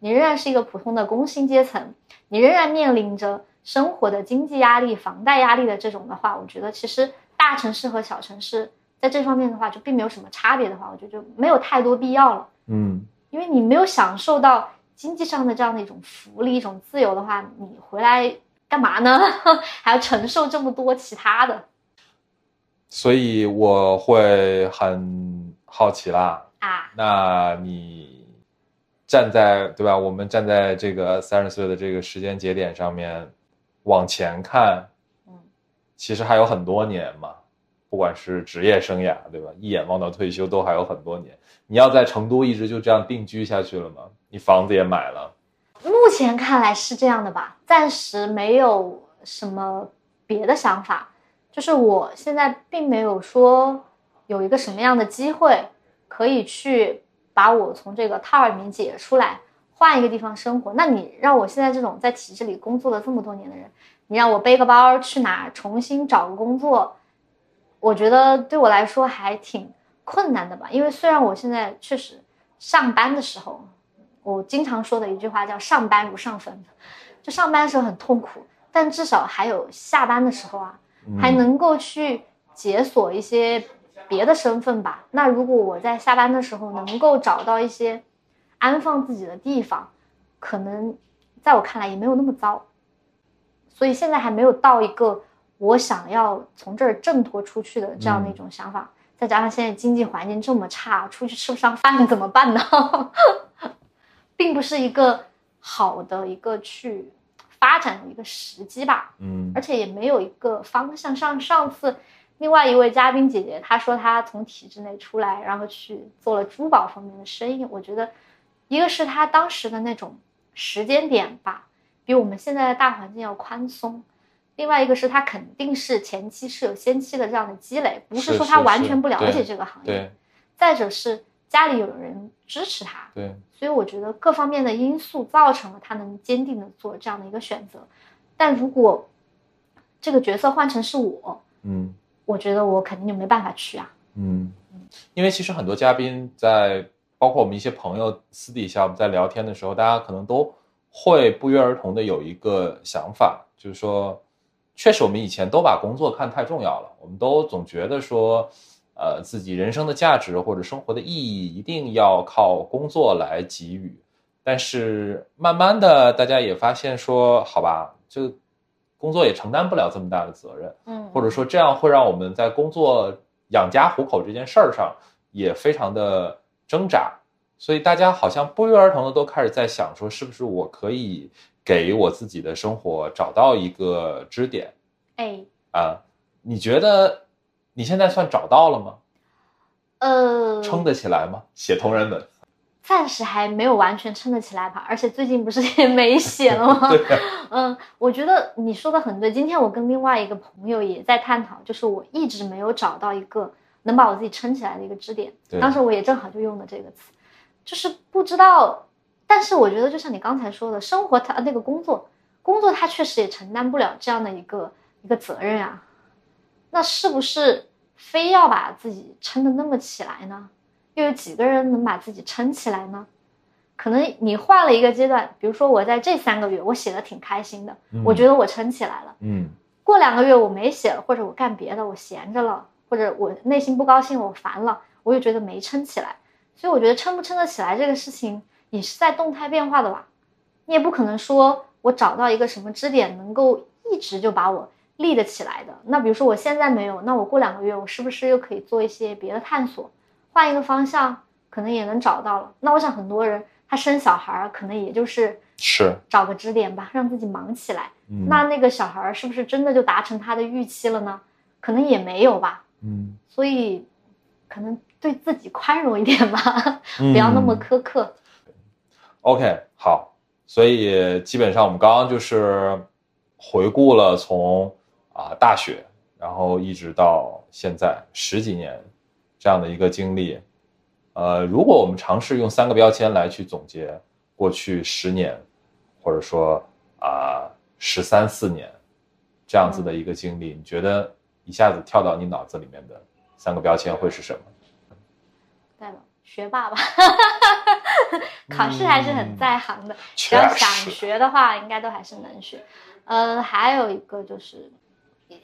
你仍然是一个普通的工薪阶层，你仍然面临着生活的经济压力、房贷压力的这种的话，我觉得其实大城市和小城市在这方面的话，就并没有什么差别的话，我觉得就没有太多必要了。嗯，因为你没有享受到经济上的这样的一种福利、一种自由的话，你回来干嘛呢？还要承受这么多其他的所以我会很好奇啦。啊？那你站在对吧？我们站在这个三十岁的这个时间节点上面往前看，嗯，其实还有很多年嘛。不管是职业生涯，对吧？一眼望到退休都还有很多年。你要在成都一直就这样定居下去了吗？你房子也买了，目前看来是这样的吧，暂时没有什么别的想法，就是我现在并没有说有一个什么样的机会可以去把我从这个套里面解出来，换一个地方生活。那你让我现在这种在体制里工作了这么多年的人，你让我背个包去哪重新找个工作，我觉得对我来说还挺困难的吧。因为虽然我现在确实上班的时候，我经常说的一句话叫“上班如上坟”，就上班的时候很痛苦，但至少还有下班的时候啊，还能够去解锁一些别的身份吧。那如果我在下班的时候能够找到一些安放自己的地方，可能在我看来也没有那么糟。所以现在还没有到一个我想要从这儿挣脱出去的这样的一种想法。再加上现在经济环境这么差，出去吃不上饭怎么办呢？并不是一个好的一个去发展的一个时机吧。嗯而且也没有一个方向。上上次另外一位嘉宾姐姐她说她从体制内出来，然后去做了珠宝方面的生意。我觉得，一个是她当时的那种时间点吧，比我们现在的大环境要宽松；另外一个是他肯定是前期是有先期的这样的积累，不是说她是是完全不了解这个行业。对再者是家里有人支持他，对，所以我觉得各方面的因素造成了他能坚定的做这样的一个选择。但如果这个角色换成是我，嗯我觉得我肯定就没办法去啊。嗯，因为其实很多嘉宾在，包括我们一些朋友私底下我们在聊天的时候，大家可能都会不约而同的有一个想法，就是说，确实我们以前都把工作看太重要了，我们都总觉得说，呃，自己人生的价值或者生活的意义一定要靠工作来给予。但是慢慢的，大家也发现说，好吧，这工作也承担不了这么大的责任，嗯，或者说这样会让我们在工作养家糊口这件事儿上也非常的挣扎，所以大家好像不约而同的都开始在想说，是不是我可以给我自己的生活找到一个支点哎，啊？你觉得你现在算找到了吗？呃，撑得起来吗？写同人文，暂时还没有完全撑得起来吧。而且最近不是也没写了吗？对啊，嗯，我觉得你说的很对。今天我跟另外一个朋友也在探讨，就是我一直没有找到一个能把我自己撑起来的一个支点。对当时我也正好就用了这个词，就是不知道。但是我觉得，就像你刚才说的，生活它那个工作，工作它确实也承担不了这样的一个一个责任啊。那是不是非要把自己撑得那么起来呢？又有几个人能把自己撑起来呢？可能你换了一个阶段，比如说我在这三个月我写的挺开心的，我觉得我撑起来了。嗯过两个月我没写了，或者我干别的，我闲着了，或者我内心不高兴，我烦了，我又觉得没撑起来。所以我觉得撑不撑得起来这个事情也是在动态变化的吧。你也不可能说我找到一个什么支点能够一直就把我立得起来的。那比如说我现在没有，那我过两个月我是不是又可以做一些别的探索，换一个方向，可能也能找到了。那我想很多人他生小孩儿可能也就是是，找个支点吧，让自己忙起来。嗯那那个小孩儿是不是真的就达成他的预期了呢？可能也没有吧。嗯所以，可能对自己宽容一点吧，嗯不要那么苛刻。OK，好，所以基本上我们刚刚就是回顾了从啊、大学，然后一直到现在十几年这样的一个经历。呃，如果我们尝试用三个标签来去总结过去十年，或者说啊十三四年这样子的一个经历，你觉得一下子跳到你脑子里面的三个标签会是什么？对了，学霸吧，考试还是很在行的。只要想，学的话，应该都还是能学。呃，还有一个就是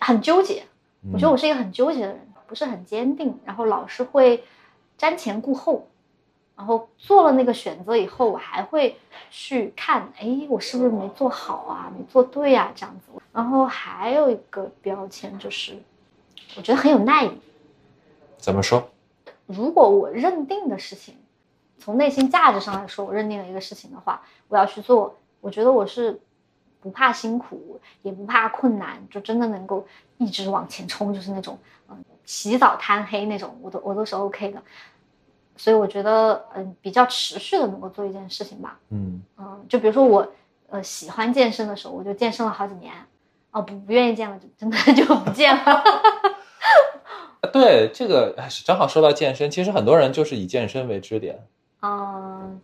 很纠结，我觉得我是一个很纠结的人，不是很坚定，然后老是会瞻前顾后，然后做了那个选择以后，我还会去看，哎，我是不是没做好啊，没做对啊，这样子。然后还有一个标签就是，我觉得很有耐力。怎么说？如果我认定的事情，从内心价值上来说，我认定了一个事情的话，我要去做，我觉得我是不怕辛苦，也不怕困难，就真的能够一直往前冲，就是那种嗯、起早贪黑那种，我都我都是 OK 的。所以我觉得嗯、比较持续的能够做一件事情吧。嗯嗯，就比如说我呃喜欢健身的时候，我就健身了好几年。哦，不不愿意健了，就真的 就不健了。啊对，这个哎正好说到健身，其实很多人就是以健身为支点。嗯，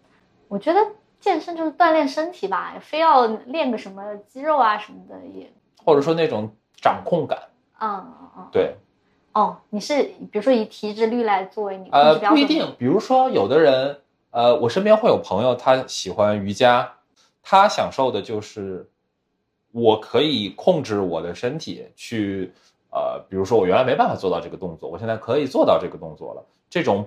我觉得健身就是锻炼身体吧，非要练个什么肌肉啊什么的也，或者说那种掌控感。嗯嗯嗯。对，哦，你是比如说以体脂率来作为你控呃制，标？不一定。比如说，有的人，呃，我身边会有朋友，他喜欢瑜伽，他享受的就是我可以控制我的身体去，呃，比如说我原来没办法做到这个动作，我现在可以做到这个动作了，这种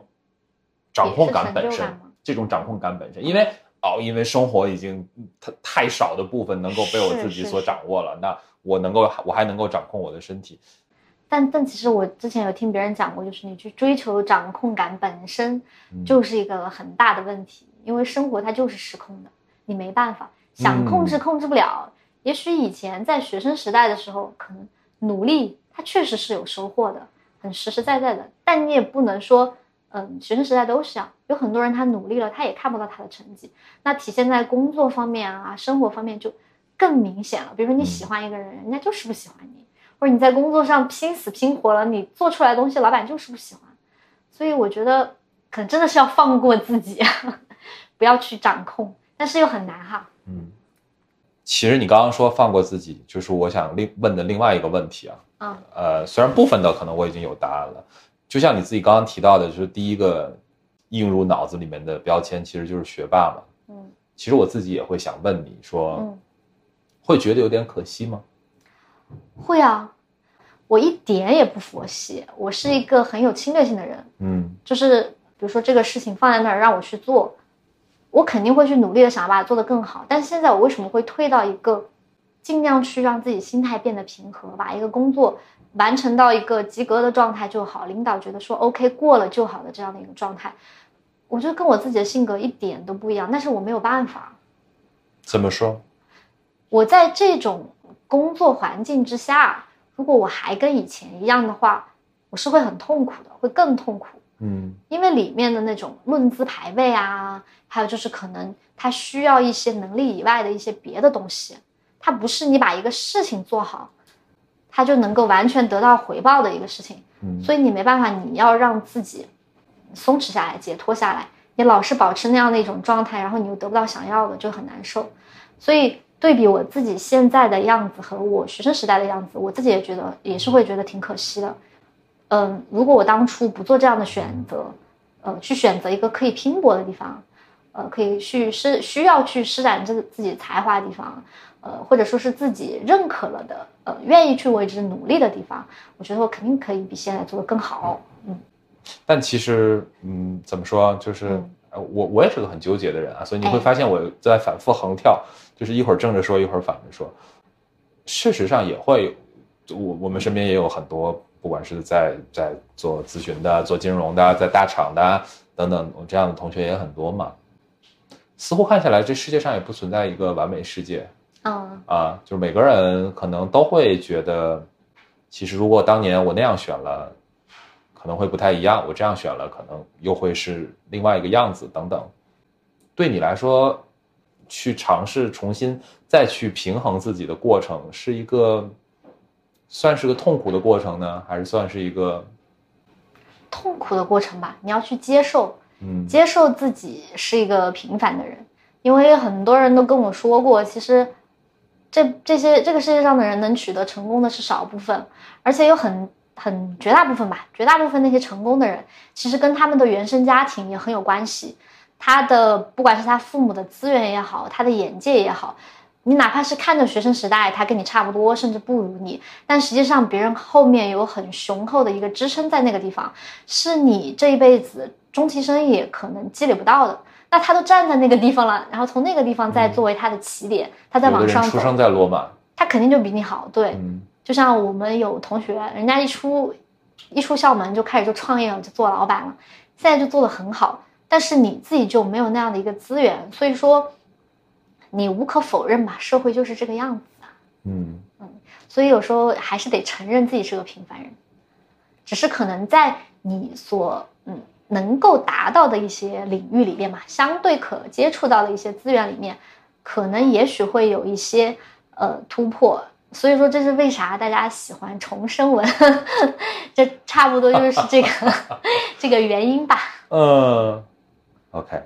掌控感本身这种掌控感本身，因为哦，因为生活已经太太少的部分能够被我自己所掌握了，那我能够我还能够掌控我的身体，但但其实我之前有听别人讲过，就是你去追求掌控感本身嗯。就是一个很大的问题，因为生活它就是失控的，你没办法。想控制嗯控制不了。也许以前在学生时代的时候，可能努力它确实是有收获的，很实实在在的，但你也不能说，嗯，学生时代都是这样，有很多人他努力了，他也看不到他的成绩，那体现在工作方面啊，生活方面就更明显了。比如说你喜欢一个人，人家就是不喜欢你。或者你在工作上拼死拼活了，你做出来的东西老板就是不喜欢，所以我觉得可能真的是要放过自己，不要去掌控，但是又很难哈。嗯，其实你刚刚说放过自己，就是我想另问的另外一个问题啊。嗯呃，虽然部分的可能我已经有答案了，就像你自己刚刚提到的，就是第一个映入脑子里面的标签其实就是学霸嘛。嗯其实我自己也会想问你说，嗯，会觉得有点可惜吗？会啊，我一点也不佛系，我是一个很有侵略性的人，嗯就是比如说这个事情放在那儿让我去做，我肯定会去努力的想要把它做得更好。但是现在我为什么会退到一个尽量去让自己心态变得平和，把一个工作完成到一个及格的状态就好，领导觉得说 OK 过了就好的这样的一个状态，我觉得跟我自己的性格一点都不一样，但是我没有办法。怎么说？我在这种工作环境之下，如果我还跟以前一样的话，我是会很痛苦的，会更痛苦。嗯因为里面的那种论资排辈啊，还有就是可能他需要一些能力以外的一些别的东西，它不是你把一个事情做好，它就能够完全得到回报的一个事情，嗯所以你没办法，你要让自己松弛下来、解脱下来，你老是保持那样的一种状态，然后你又得不到想要的，就很难受。所以对比我自己现在的样子和我学生时代的样子，我自己也觉得也是会觉得挺可惜的。嗯，如果我当初不做这样的选择，呃，去选择一个可以拼搏的地方，呃，可以去施需要去施展自自己才华的地方，呃，或者说是自己认可了的，呃，愿意去为之努力的地方，我觉得我肯定可以比现在做的更好。嗯但其实，嗯，怎么说，就是、嗯呃我我也是个很纠结的人啊，所以你会哎发现我在反复横跳，就是一会儿正着说，一会儿反着说。事实上也会有，我我们身边也有很多，不管是在在做咨询的、做金融的、在大厂的等等，我这样的同学也很多嘛。似乎看下来，这世界上也不存在一个完美世界，嗯啊，就是每个人可能都会觉得，其实如果当年我那样选了，可能会不太一样；我这样选了，可能又会是另外一个样子等等。对你来说，去尝试重新再去平衡自己的过程，是一个算是个痛苦的过程呢，还是算是一个痛苦的过程吧，你要去接受，嗯接受自己是一个平凡的人，因为很多人都跟我说过，其实这这些这个世界上的人能取得成功的是少部分，而且有很很绝大部分吧，绝大部分那些成功的人，其实跟他们的原生家庭也很有关系。他的不管是他父母的资源也好，他的眼界也好，你哪怕是看着学生时代他跟你差不多，甚至不如你，但实际上别人后面有很雄厚的一个支撑在那个地方，是你这一辈子终其生也可能积累不到的。那他都站在那个地方了，然后从那个地方再作为他的起点，他再往上走。出生在罗马，他肯定就比你好。对，嗯就像我们有同学，人家一出一出校门就开始就创业了，就做老板了，现在就做得很好。但是你自己就没有那样的一个资源，所以说你无可否认吧，社会就是这个样子啊。嗯所以有时候还是得承认自己是个平凡人，只是可能在你所嗯能够达到的一些领域里面嘛，相对可接触到的一些资源里面，可能也许会有一些呃突破。所以说这是为啥大家喜欢重生文，这差不多就是这个 这个原因吧。嗯，OK。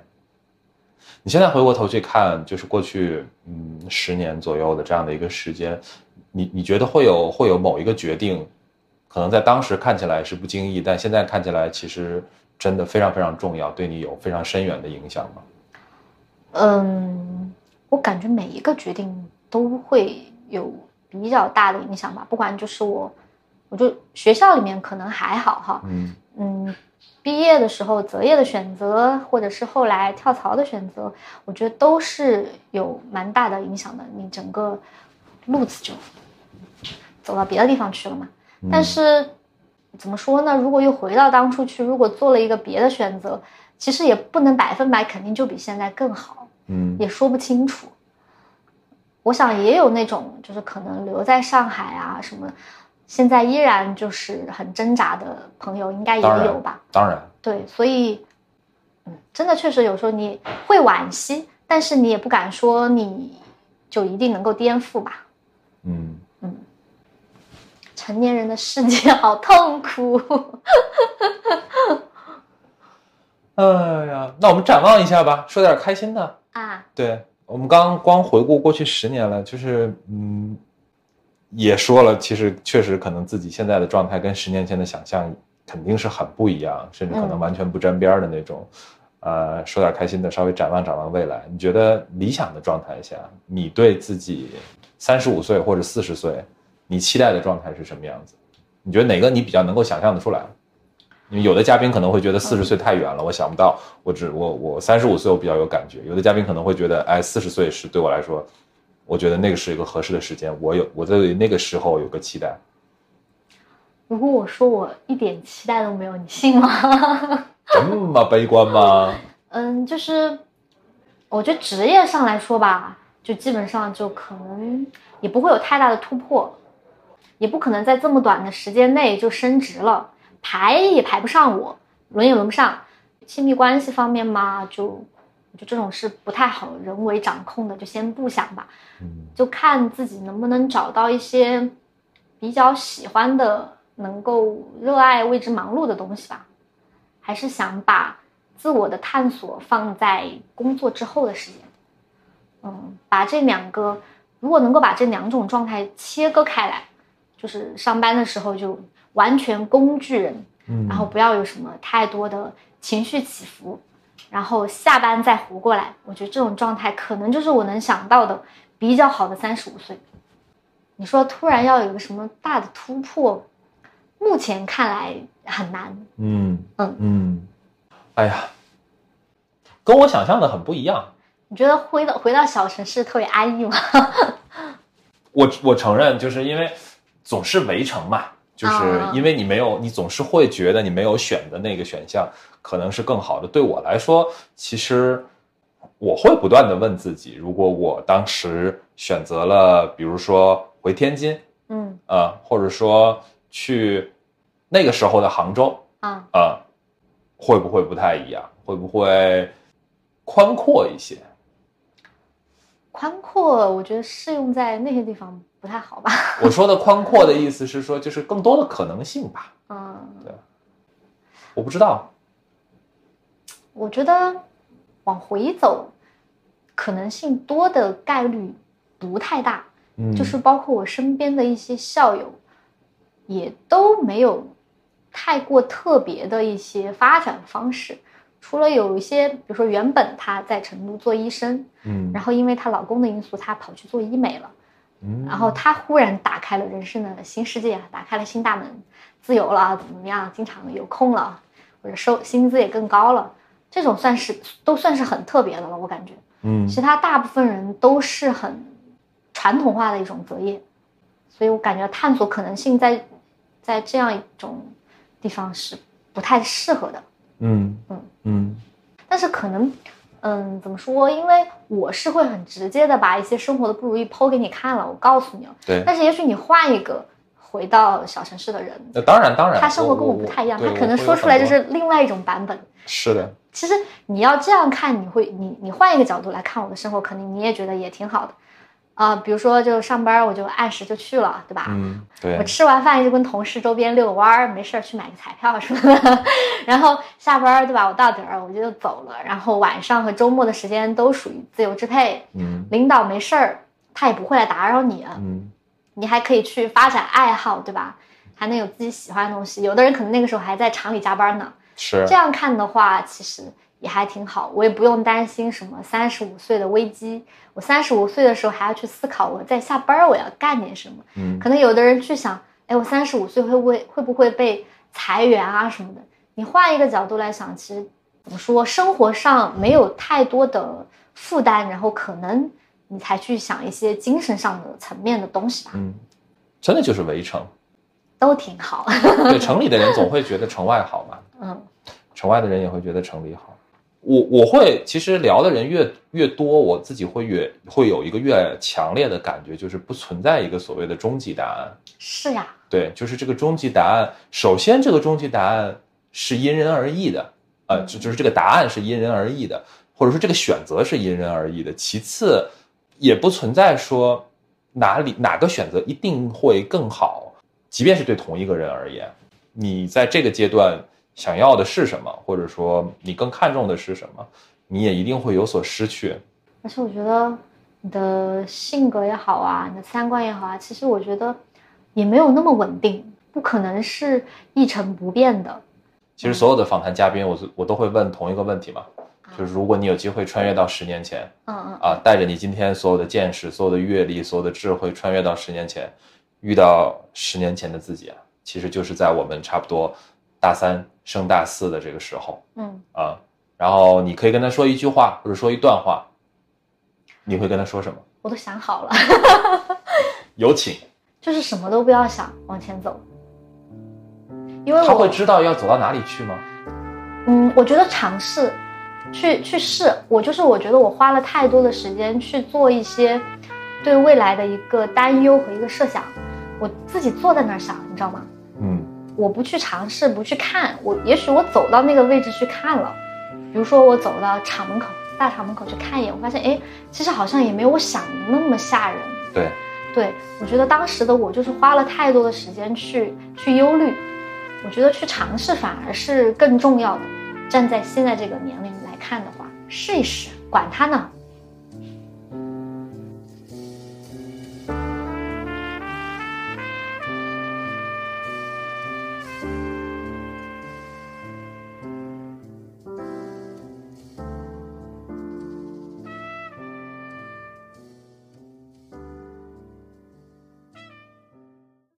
你现在回过头去看，就是过去嗯十年左右的这样的一个时间，你你觉得会有会有某一个决定，可能在当时看起来是不经意，但现在看起来其实真的非常非常重要，对你有非常深远的影响吗？嗯，我感觉每一个决定都会有比较大的影响吧，不管就是我，我就学校里面可能还好哈，嗯嗯，毕业的时候择业的选择，或者是后来跳槽的选择，我觉得都是有蛮大的影响的，你整个路子就走到别的地方去了嘛。但是怎么说呢？如果又回到当初去，如果做了一个别的选择，其实也不能百分百肯定就比现在更好。嗯也说不清楚。我想也有那种就是可能留在上海啊什么，现在依然就是很挣扎的朋友，应该也当然有吧？当然，对，所以，嗯，真的确实有时候你会惋惜，但是你也不敢说你就一定能够颠覆吧。嗯成年人的世界好痛苦。哎呀，那我们展望一下吧，说点开心的。啊，对我们刚光回顾过去十年了，就是嗯，也说了，其实确实可能自己现在的状态跟十年前的想象肯定是很不一样，甚至可能嗯完全不沾边儿的那种。呃，说点开心的，稍微展望展望未来。你觉得理想的状态下，你对自己三十五岁或者四十岁，你期待的状态是什么样子？你觉得哪个你比较能够想象得出来？因为有的嘉宾可能会觉得四十岁太远了，我想不到。我只我我三十五岁我比较有感觉，有的嘉宾可能会觉得，哎，四十岁是对我来说，我觉得那个是一个合适的时间，我有我对那个时候有个期待。如果我说我一点期待都没有，你信吗？这么悲观吗？嗯，就是我觉得职业上来说吧，就基本上就可能也不会有太大的突破，也不可能在这么短的时间内就升职了，排也排不上我，轮也轮不上。亲密关系方面嘛，就我觉得这种是不太好人为掌控的，就先不想吧，嗯就看自己能不能找到一些比较喜欢的、能够热爱、为之忙碌的东西吧。还是想把自我的探索放在工作之后的时间。嗯，把这两个，如果能够把这两种状态切割开来，就是上班的时候就完全工具人，嗯然后不要有什么太多的情绪起伏，然后下班再活过来，我觉得这种状态可能就是我能想到的比较好的三十五岁。你说突然要有个什么大的突破，目前看来很难。嗯嗯嗯，哎呀，跟我想象的很不一样。你觉得回到回到小城市特别安逸吗？我我承认，就是因为总是围城嘛，就是啊因为你没有，你总是会觉得你没有选的那个选项可能是更好的。对我来说，其实我会不断的问自己，如果我当时选择了，比如说回天津，嗯啊，或者说去那个时候的杭州，啊，啊、会不会不太一样？会不会宽阔一些？宽阔，我觉得适用在那些地方不太好吧。我说的宽阔的意思是说，就是更多的可能性吧。嗯，对我不知道，我觉得往回走可能性多的概率不太大，嗯就是包括我身边的一些校友，也都没有太过特别的一些发展方式。除了有一些，比如说原本她在成都做医生，嗯然后因为她老公的因素，她跑去做医美了。嗯。然后他忽然打开了人生的新世界，打开了新大门，自由了，怎么怎么样，经常有空了，或者收薪资也更高了，这种算是都算是很特别的了，我感觉。嗯。其他大部分人都是很传统化的一种择业，所以我感觉探索可能性在在这样一种地方是不太适合的。嗯。嗯。嗯。但是可能，嗯，怎么说？因为我是会很直接的把一些生活的不如意剖给你看了，我告诉你了。对。但是也许你换一个回到小城市的人，那当然当然，他生活跟我不太一样，他可能说出来就是另外一种版本。是的。其实你要这样看，你会你你换一个角度来看我的生活，可能你也觉得也挺好的。啊，比如说就上班，我就按时就去了，对吧？嗯，对。我吃完饭就跟同事周边遛个弯儿，没事儿去买个彩票什么的。然后下班，对吧？我到点儿我就走了。然后晚上和周末的时间都属于自由支配。嗯。领导没事儿，他也不会来打扰你。嗯。你还可以去发展爱好，对吧？还能有自己喜欢的东西。有的人可能那个时候还在厂里加班呢。是。这样看的话，其实。也还挺好，我也不用担心什么三十五岁的危机。我三十五岁的时候还要去思考，我在下班我要干点什么。嗯，可能有的人去想，哎，我三十五岁会不会会不会被裁员啊什么的？你换一个角度来想，其实怎么说，生活上没有太多的负担，然后可能你才去想一些精神上的层面的东西吧。嗯，真的就是围城，都挺好。对，城里的人总会觉得城外好嘛。嗯，城外的人也会觉得城里好。我我会其实聊的人越越多，我自己会越会有一个越强烈的感觉，就是不存在一个所谓的终极答案。是呀，对，就是这个终极答案。首先，这个终极答案是因人而异的，呃，就就是这个答案是因人而异的，或者说这个选择是因人而异的。其次，也不存在说哪里哪个选择一定会更好，即便是对同一个人而言，你在这个阶段。想要的是什么，或者说你更看重的是什么，你也一定会有所失去。而且我觉得你的性格也好啊，你的三观也好啊，其实我觉得也没有那么稳定，不可能是一成不变的。其实所有的访谈嘉宾，我我都会问同一个问题嘛，就是如果你有机会穿越到十年前，嗯嗯啊，带着你今天所有的见识、所有的阅历、所有的智慧，穿越到十年前，遇到十年前的自己啊，其实就是在我们差不多大三。升大四的这个时候，嗯啊，然后你可以跟他说一句话，或者说一段话，你会跟他说什么？我都想好了，有请。就是什么都不要想，往前走。因为他会知道要走到哪里去吗？嗯，我觉得尝试，去去试。我就是我觉得我花了太多的时间去做一些对未来的一个担忧和一个设想，我自己坐在那儿想，你知道吗？嗯。我不去尝试，不去看，我也许我走到那个位置去看了，比如说我走到厂门口，大厂门口去看一眼，我发现，哎，其实好像也没有我想的那么吓人。对，对我觉得当时的我就是花了太多的时间去去忧虑，我觉得去尝试反而是更重要的。站在现在这个年龄来看的话，试一试，管他呢，